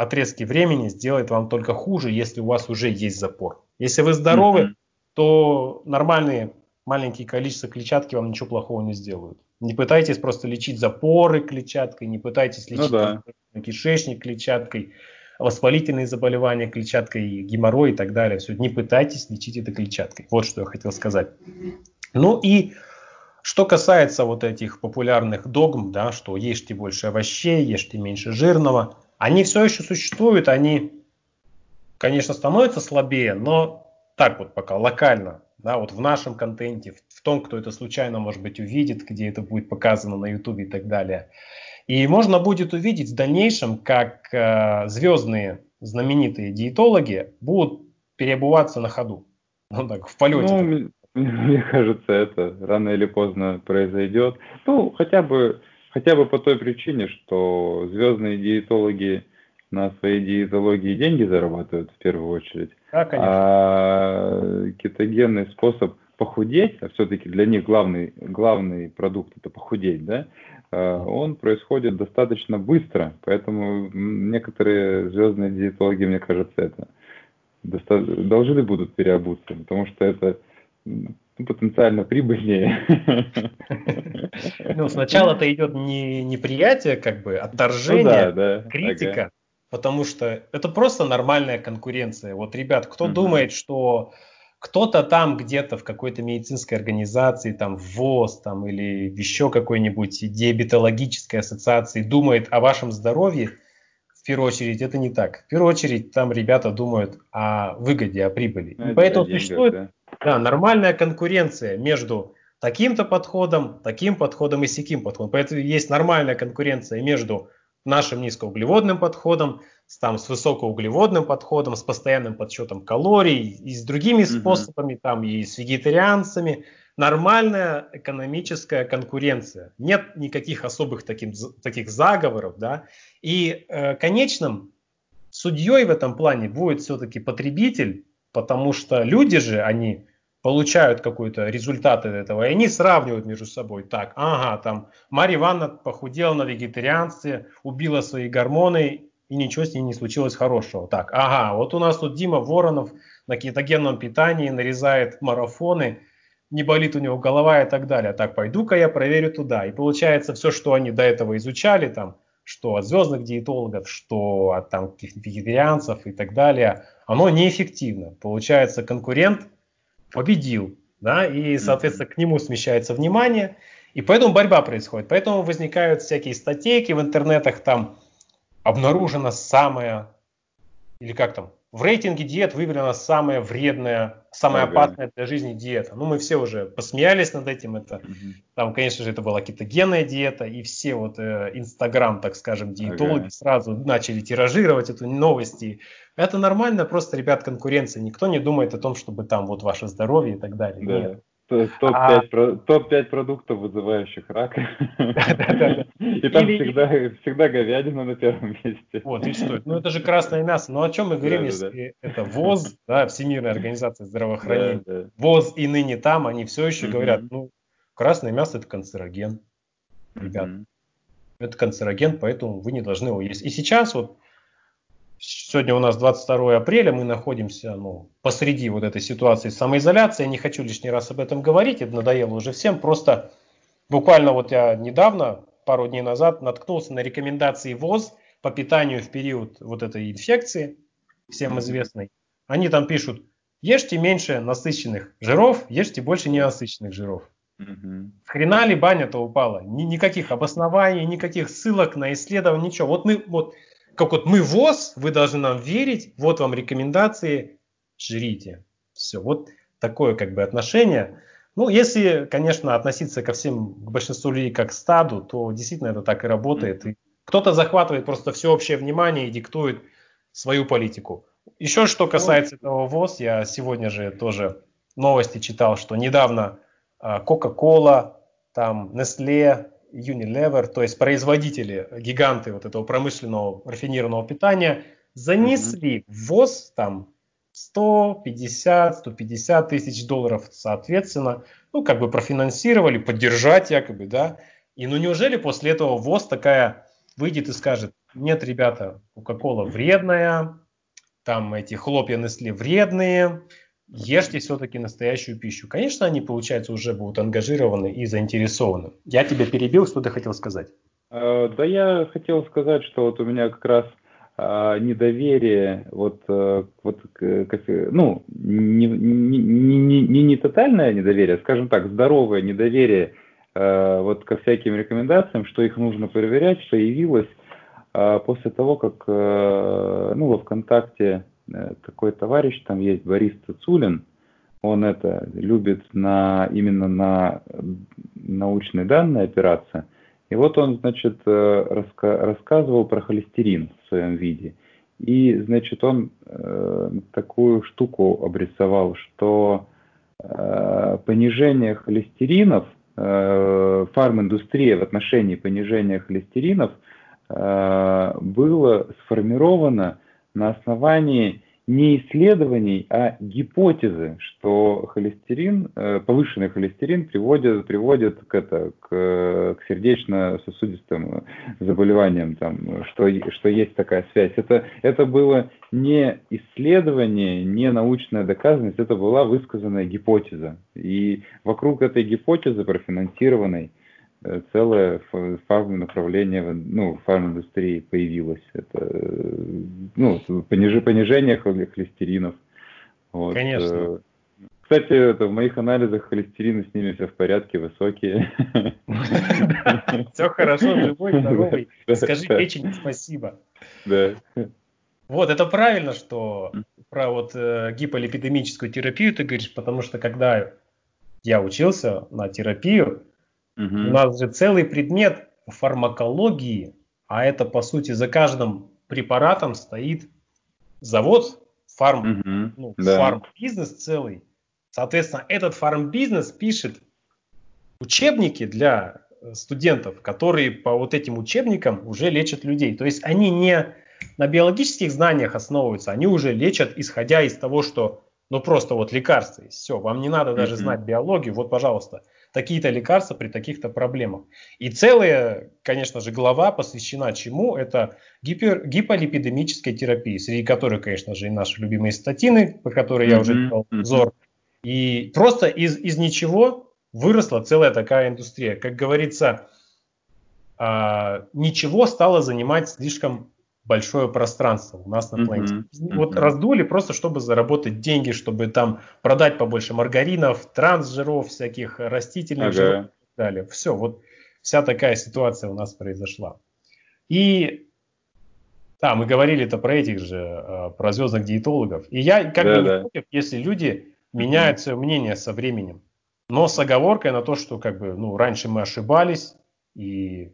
отрезки времени сделает вам только хуже, если у вас уже есть запор. Если вы здоровы, mm-hmm. то нормальные маленькие количества клетчатки вам ничего плохого не сделают. Не пытайтесь просто лечить запоры клетчаткой, не пытайтесь ну лечить ну, да. кишечник клетчаткой, воспалительные заболевания клетчаткой, геморрой и так далее. Все, не пытайтесь лечить это клетчаткой. Вот что я хотел сказать. Ну и что касается вот этих популярных догм, да, что ешьте больше овощей, ешьте меньше жирного – они все еще существуют, они, конечно, становятся слабее, но так вот пока локально, да, вот в нашем контенте, в, том, кто это случайно, может быть, увидит, где это будет показано на YouTube и так далее. И можно будет увидеть в дальнейшем, как э, звездные знаменитые диетологи будут переобуваться на ходу. Ну так, в полете. Ну, мне кажется, это рано или поздно произойдет. Ну, хотя бы, хотя бы по той причине, что звездные диетологи на своей диетологии деньги зарабатывают в первую очередь. Да, конечно. А кетогенный способ похудеть, а все-таки для них главный, главный продукт это похудеть, да, а, он происходит достаточно быстро, поэтому некоторые звездные диетологи, мне кажется, это должны будут переобуться, потому что это потенциально прибыльнее. Ну, сначала-то идет не неприятие, как бы, отторжение, ну, да, да, критика, ага. потому что это просто нормальная конкуренция. Вот, ребят, кто угу. думает, что кто-то там где-то в какой-то медицинской организации, там ВОЗ там, или еще какой-нибудь диабетологической ассоциации думает о вашем здоровье, в первую очередь это не так. В первую очередь там ребята думают о выгоде, о прибыли. Ну, поэтому деньгах, существует да. Да, нормальная конкуренция между таким-то подходом, таким подходом и сяким подходом. Поэтому есть нормальная конкуренция между нашим низкоуглеводным подходом, с, там, с высокоуглеводным подходом, с постоянным подсчетом калорий и с другими mm-hmm. способами, там, и с вегетарианцами. Нормальная экономическая конкуренция. Нет никаких особых таким, таких заговоров. Да? И э, конечным судьей в этом плане будет все-таки потребитель, потому что люди же, они получают какой-то результат от этого, и они сравнивают между собой. Так, ага, там Марья Ивановна похудела на вегетарианстве, убила свои гормоны, и ничего с ней не случилось хорошего. Так, ага, вот у нас тут Дима Воронов на кетогенном питании нарезает марафоны, не болит у него голова и так далее. Так, пойду-ка я проверю туда. И получается, все, что они до этого изучали, там, что от звездных диетологов, что от там, вегетарианцев и так далее, оно неэффективно. Получается, конкурент – победил, да, и, соответственно, к нему смещается внимание, и поэтому борьба происходит. Поэтому возникают всякие статейки в интернетах, там обнаружена самая, или как там, в рейтинге диет выявлена самая вредная, самая ага. опасная для жизни диета. Ну, мы все уже посмеялись над этим. Это, угу. Там, конечно же, это была кетогенная диета, и все вот э, Инстаграм, так скажем, диетологи ага. сразу начали тиражировать эту новость. И это нормально, просто, ребят, конкуренция. Никто не думает о том, чтобы там вот ваше здоровье и так далее. Да. Нет. Топ-5 а... топ продуктов, вызывающих рак. И там всегда, всегда говядина на первом месте. Вот, и что? Ну, это же красное мясо. Ну, о чем мы говорим, если это ВОЗ, да, Всемирная организация здравоохранения, ВОЗ и ныне там, они все еще говорят, ну, красное мясо это канцероген. Ребят, это канцероген, поэтому вы не должны его есть. И сейчас вот Сегодня у нас 22 апреля, мы находимся ну, посреди вот этой ситуации самоизоляции. Я не хочу лишний раз об этом говорить, это надоело уже всем. Просто буквально вот я недавно, пару дней назад, наткнулся на рекомендации ВОЗ по питанию в период вот этой инфекции, всем известной. Они там пишут, ешьте меньше насыщенных жиров, ешьте больше ненасыщенных жиров. Угу. Хрена ли баня-то упала? Ни, никаких обоснований, никаких ссылок на исследования, ничего. Вот мы, вот как вот мы ВОЗ, вы должны нам верить, вот вам рекомендации, жрите. Все, вот такое как бы отношение. Ну, если, конечно, относиться ко всем, к большинству людей как к стаду, то действительно это так и работает. И кто-то захватывает просто всеобщее внимание и диктует свою политику. Еще что касается этого ВОЗ, я сегодня же тоже новости читал, что недавно а, Coca-Cola, там Nestle, Unilever, то есть производители, гиганты вот этого промышленного рафинированного питания, занесли в ВОЗ там 150-150 тысяч долларов, соответственно, ну, как бы профинансировали, поддержать якобы, да. И ну неужели после этого ВОЗ такая выйдет и скажет, нет, ребята, Кока-Кола вредная, там эти хлопья Nestle вредные, ешьте все-таки настоящую пищу. Конечно, они, получается, уже будут ангажированы и заинтересованы. Я тебя перебил, что ты хотел сказать? Э, да я хотел сказать, что вот у меня как раз а, недоверие, вот, э, вот как, ну, не, не, не, не, не тотальное недоверие, скажем так, здоровое недоверие э, вот ко всяким рекомендациям, что их нужно проверять, появилось а, после того, как ну, во ВКонтакте такой товарищ, там есть Борис Цицулин, он это любит на, именно на научные данные опираться. И вот он, значит, э, раска рассказывал про холестерин в своем виде. И, значит, он э, такую штуку обрисовал, что э, понижение холестеринов, э, фарминдустрия в отношении понижения холестеринов э, было сформировано на основании не исследований, а гипотезы, что холестерин, э, повышенный холестерин приводит, приводит к, это, к, к сердечно-сосудистым заболеваниям, там, что, что есть такая связь. Это, это было не исследование, не научная доказанность, это была высказанная гипотеза. И вокруг этой гипотезы профинансированной Э, целое фарм направление, ну, фарм-индустрии появилось. Это, э, ну, пониж, понижение холестеринов. Вот. Конечно. Э, кстати, это, в моих анализах холестерины с ними все в порядке, высокие. Все хорошо, живой, здоровый. Скажи печень спасибо. Да. Вот, это правильно, что про вот гиполипидемическую терапию ты говоришь, потому что когда я учился на терапию, Угу. У нас же целый предмет фармакологии, а это по сути за каждым препаратом стоит завод, фарм, угу. ну, да. фарм-бизнес целый. Соответственно, этот фарм-бизнес пишет учебники для студентов, которые по вот этим учебникам уже лечат людей. То есть они не на биологических знаниях основываются, они уже лечат, исходя из того, что ну просто вот лекарства. Все, вам не надо даже mm-hmm. знать биологию. Вот, пожалуйста, такие-то лекарства при таких-то проблемах. И целая, конечно же, глава посвящена чему? Это гипер, гиполипидемической терапии, среди которой, конечно же, и наши любимые статины, по которой mm-hmm. я уже делал обзор. И просто из, из ничего выросла целая такая индустрия. Как говорится, а, ничего стало занимать слишком большое пространство у нас на планете. Mm-hmm. Вот mm-hmm. раздули просто, чтобы заработать деньги, чтобы там продать побольше маргаринов, трансжиров, всяких растительных ага. жиров и так далее. Все, вот вся такая ситуация у нас произошла. И да, мы говорили это про этих же, э, про звездных диетологов. И я как да, бы не против, если люди меняют свое мнение со временем. Но с оговоркой на то, что как бы, ну, раньше мы ошибались, и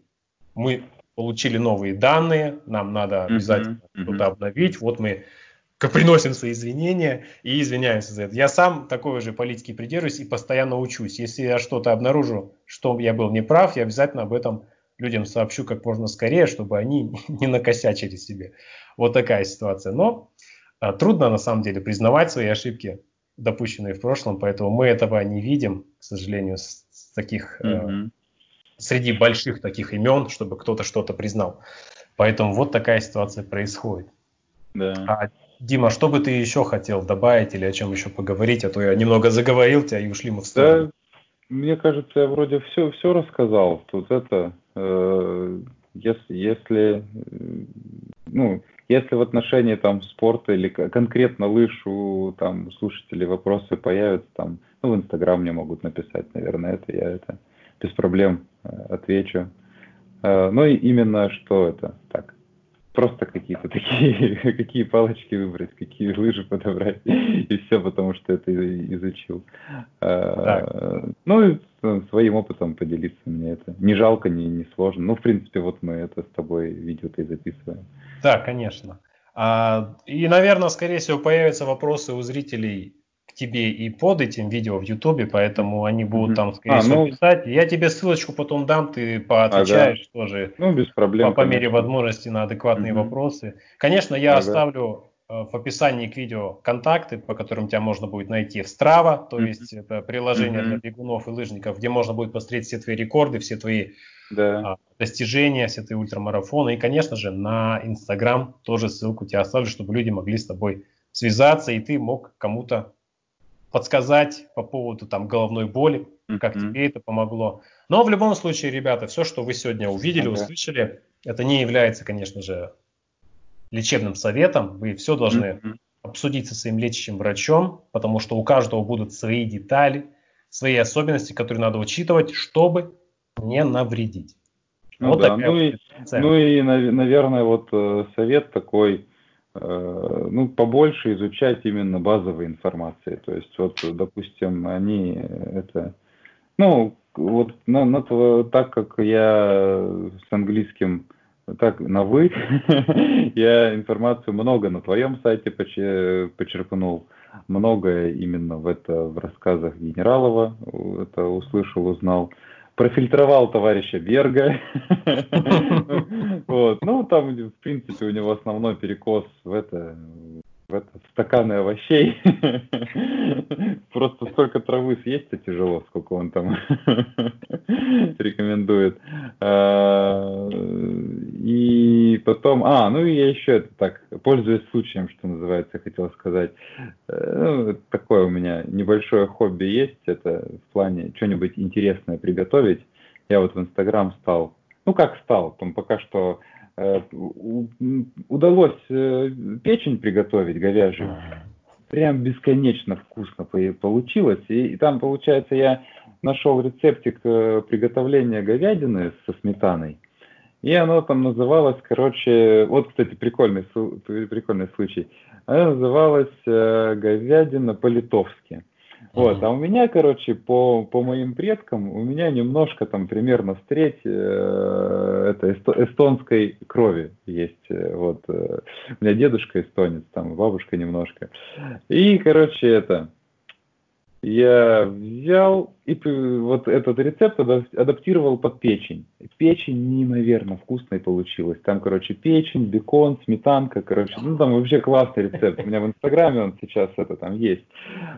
мы получили новые данные, нам надо обязательно mm-hmm. что-то обновить. Вот мы приносим свои извинения и извиняемся за это. Я сам такой же политики придерживаюсь и постоянно учусь. Если я что-то обнаружу, что я был неправ, я обязательно об этом людям сообщу как можно скорее, чтобы они не накосячили себе. Вот такая ситуация. Но а, трудно на самом деле признавать свои ошибки, допущенные в прошлом, поэтому мы этого не видим, к сожалению, с, с таких mm-hmm среди больших таких имен, чтобы кто-то что-то признал. Поэтому вот такая ситуация происходит. Да. А, Дима, что бы ты еще хотел добавить или о чем еще поговорить? А то я немного заговорил тебя и ушли мы в сторону. Да, мне кажется, я вроде все, все рассказал. Тут это, э, если, если, ну, если в отношении там спорта или конкретно лыж у там слушателей вопросы появятся, там, ну, в Инстаграм мне могут написать, наверное, это я это без проблем э, отвечу. Э, ну и именно что это? Так, просто какие-то такие, какие палочки выбрать, какие лыжи подобрать, и все, потому что это изучил. Э, так. Ну и своим опытом поделиться мне это. Не жалко, не, не сложно. Ну, в принципе, вот мы это с тобой видео-то и записываем. Да, конечно. А, и, наверное, скорее всего, появятся вопросы у зрителей тебе и под этим видео в Ютубе, поэтому они будут там, скорее а, всего, ну... писать. Я тебе ссылочку потом дам, ты поотвечаешь ага. тоже. Ну, без проблем. По, по мере возможности на адекватные угу. вопросы. Конечно, я ага. оставлю э, в описании к видео контакты, по которым тебя можно будет найти в Strava, то mm-hmm. есть это приложение mm-hmm. для бегунов и лыжников, где можно будет посмотреть все твои рекорды, все твои да. а, достижения, все твои ультрамарафоны. И, конечно же, на Instagram тоже ссылку тебе оставлю, чтобы люди могли с тобой связаться, и ты мог кому-то подсказать по поводу там головной боли, как mm-hmm. тебе это помогло. Но в любом случае, ребята, все, что вы сегодня увидели, okay. услышали, это не является, конечно же, лечебным советом. Вы все должны mm-hmm. обсудить со своим лечащим врачом, потому что у каждого будут свои детали, свои особенности, которые надо учитывать, чтобы не навредить. Ну, вот да. ну, и, ну и, наверное, вот э, совет такой, ну, побольше изучать именно базовой информации. То есть, вот, допустим, они это, ну, вот на, на, так как я с английским так, на вы, я информацию много на твоем сайте почерпнул, многое именно в это в рассказах Генералова это услышал, узнал профильтровал товарища Берга. вот. Ну, там, в принципе, у него основной перекос в это, в это стаканы овощей. Просто столько травы съесть-то тяжело, сколько он там рекомендует. А, и потом, а, ну и я еще это так, пользуясь случаем, что называется, хотел сказать. Э, ну, такое у меня небольшое хобби есть, это в плане что-нибудь интересное приготовить. Я вот в Инстаграм стал, ну как стал, там пока что удалось э, печень приготовить говяжью. Прям бесконечно вкусно получилось. И, и там, получается, я нашел рецептик э, приготовления говядины со сметаной. И оно там называлось, короче, вот, кстати, прикольный, прикольный случай. Оно называлось говядина по-литовски. Вот, а у меня, короче, по, по моим предкам, у меня немножко там примерно в треть э, это эсто, эстонской крови есть. Э, вот, э, у меня дедушка эстонец, там бабушка немножко. И, короче, это, я взял и вот этот рецепт адаптировал под печень. Печень неимоверно вкусной получилась. Там, короче, печень, бекон, сметанка, короче, ну там вообще классный рецепт. У меня в Инстаграме он сейчас это там есть.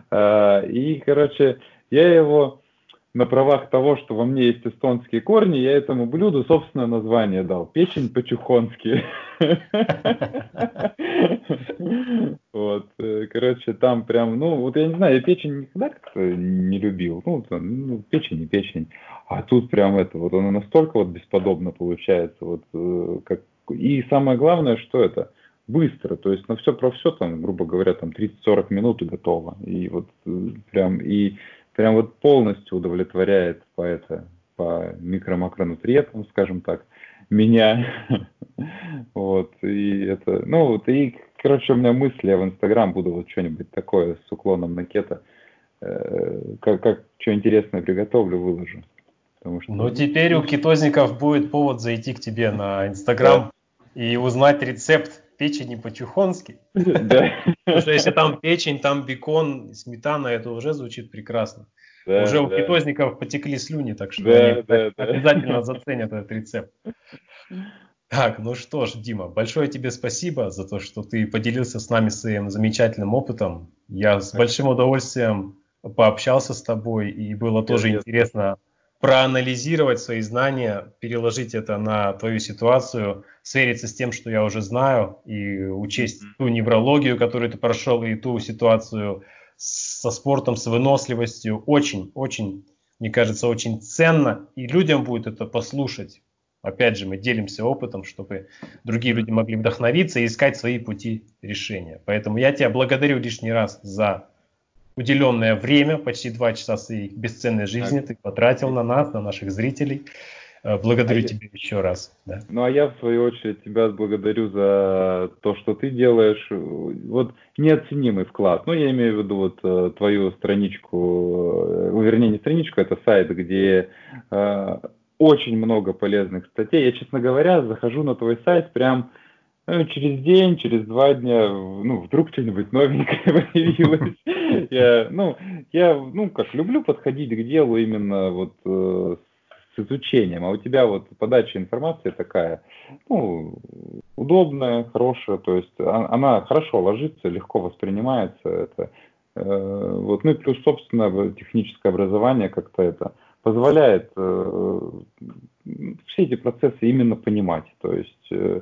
А, и, короче, я его на правах того, что во мне есть эстонские корни, я этому блюду собственное название дал. Печень по-чухонски. Вот, э, короче, там прям, ну, вот я не знаю, я печень никогда как-то не любил. Ну, ну, печень не печень. А тут прям это, вот оно настолько вот бесподобно получается. Вот, э, как... И самое главное, что это? быстро, то есть на все про все там, грубо говоря, там 30-40 минут и готово. И вот э, прям, и прям вот полностью удовлетворяет по это, по микро-макронутриентам, скажем так, меня. вот, и это, ну, вот, и, короче, у меня мысли, я в Инстаграм буду вот что-нибудь такое с уклоном на кето, э, как, как что интересное приготовлю, выложу. Потому что... Ну, теперь у кетозников будет повод зайти к тебе на Инстаграм и узнать рецепт печени по-чухонски. Да. Потому что если там печень, там бекон, сметана, это уже звучит прекрасно. Да, уже у кетозников потекли слюни, так что да, они да, обязательно да. заценят этот рецепт. Так, ну что ж, Дима, большое тебе спасибо за то, что ты поделился с нами своим замечательным опытом. Я с большим удовольствием пообщался с тобой, и было тоже интересно проанализировать свои знания, переложить это на твою ситуацию, свериться с тем, что я уже знаю, и учесть ту неврологию, которую ты прошел, и ту ситуацию со спортом, с выносливостью. Очень, очень, мне кажется, очень ценно, и людям будет это послушать. Опять же, мы делимся опытом, чтобы другие люди могли вдохновиться и искать свои пути решения. Поэтому я тебя благодарю лишний раз за уделенное время, почти два часа своей бесценной жизни ты потратил на нас, на наших зрителей. Э, благодарю а тебя я... еще раз. Да. Ну а я в свою очередь тебя благодарю за то, что ты делаешь. Вот неоценимый вклад. Ну я имею в виду вот э, твою страничку, э, вернее не страничку, это сайт, где э, очень много полезных статей. Я, честно говоря, захожу на твой сайт прям ну, через день, через два дня, ну, вдруг что-нибудь новенькое появилось. Я, ну, я, ну, как, люблю подходить к делу именно вот э, с изучением, а у тебя вот подача информации такая, ну, удобная, хорошая, то есть а, она хорошо ложится, легко воспринимается, это, э, вот, ну и плюс, собственно, техническое образование как-то это позволяет э, все эти процессы именно понимать, то есть, э,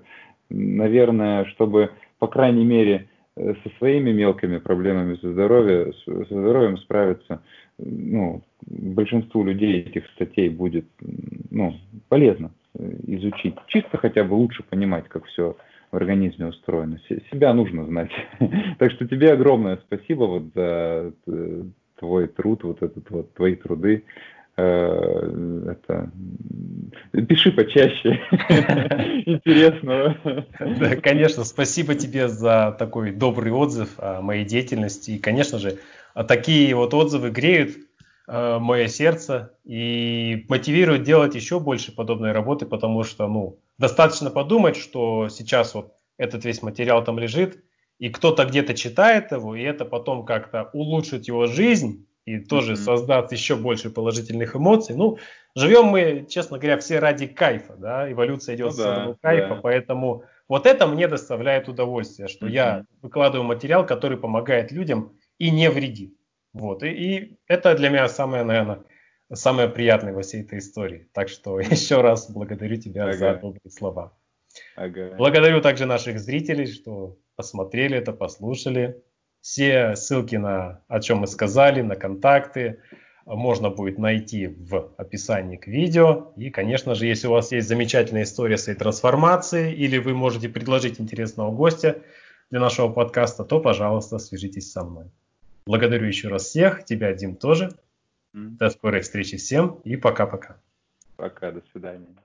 наверное, чтобы, по крайней мере, Э, со своими мелкими проблемами со здоровьем, со здоровьем справиться, ну, большинству людей этих статей будет ну, полезно э, изучить. Чисто хотя бы лучше понимать, как все в организме устроено. Себя нужно знать. Так что тебе огромное спасибо вот за э, твой труд, вот этот вот твои труды. Э, это, пиши почаще. Интересного. Да, конечно, спасибо тебе за такой добрый отзыв о моей деятельности. И, конечно же, такие вот отзывы греют э, мое сердце и мотивируют делать еще больше подобной работы, потому что, ну, достаточно подумать, что сейчас вот этот весь материал там лежит, и кто-то где-то читает его, и это потом как-то улучшит его жизнь, и тоже mm-hmm. создаст еще больше положительных эмоций. Ну, живем мы, честно говоря, все ради кайфа, да, эволюция идет ну, сторону да, кайфа, да. поэтому вот это мне доставляет удовольствие, что mm-hmm. я выкладываю материал, который помогает людям и не вредит. Вот, и, и это для меня самое, наверное, самое приятное во всей этой истории. Так что еще раз благодарю тебя ага. за добрые слова. Ага. Благодарю также наших зрителей, что посмотрели это, послушали. Все ссылки на о чем мы сказали, на контакты можно будет найти в описании к видео. И, конечно же, если у вас есть замечательная история своей трансформации или вы можете предложить интересного гостя для нашего подкаста, то, пожалуйста, свяжитесь со мной. Благодарю еще раз всех, тебя, Дим, тоже. До скорой встречи всем и пока-пока. Пока, до свидания.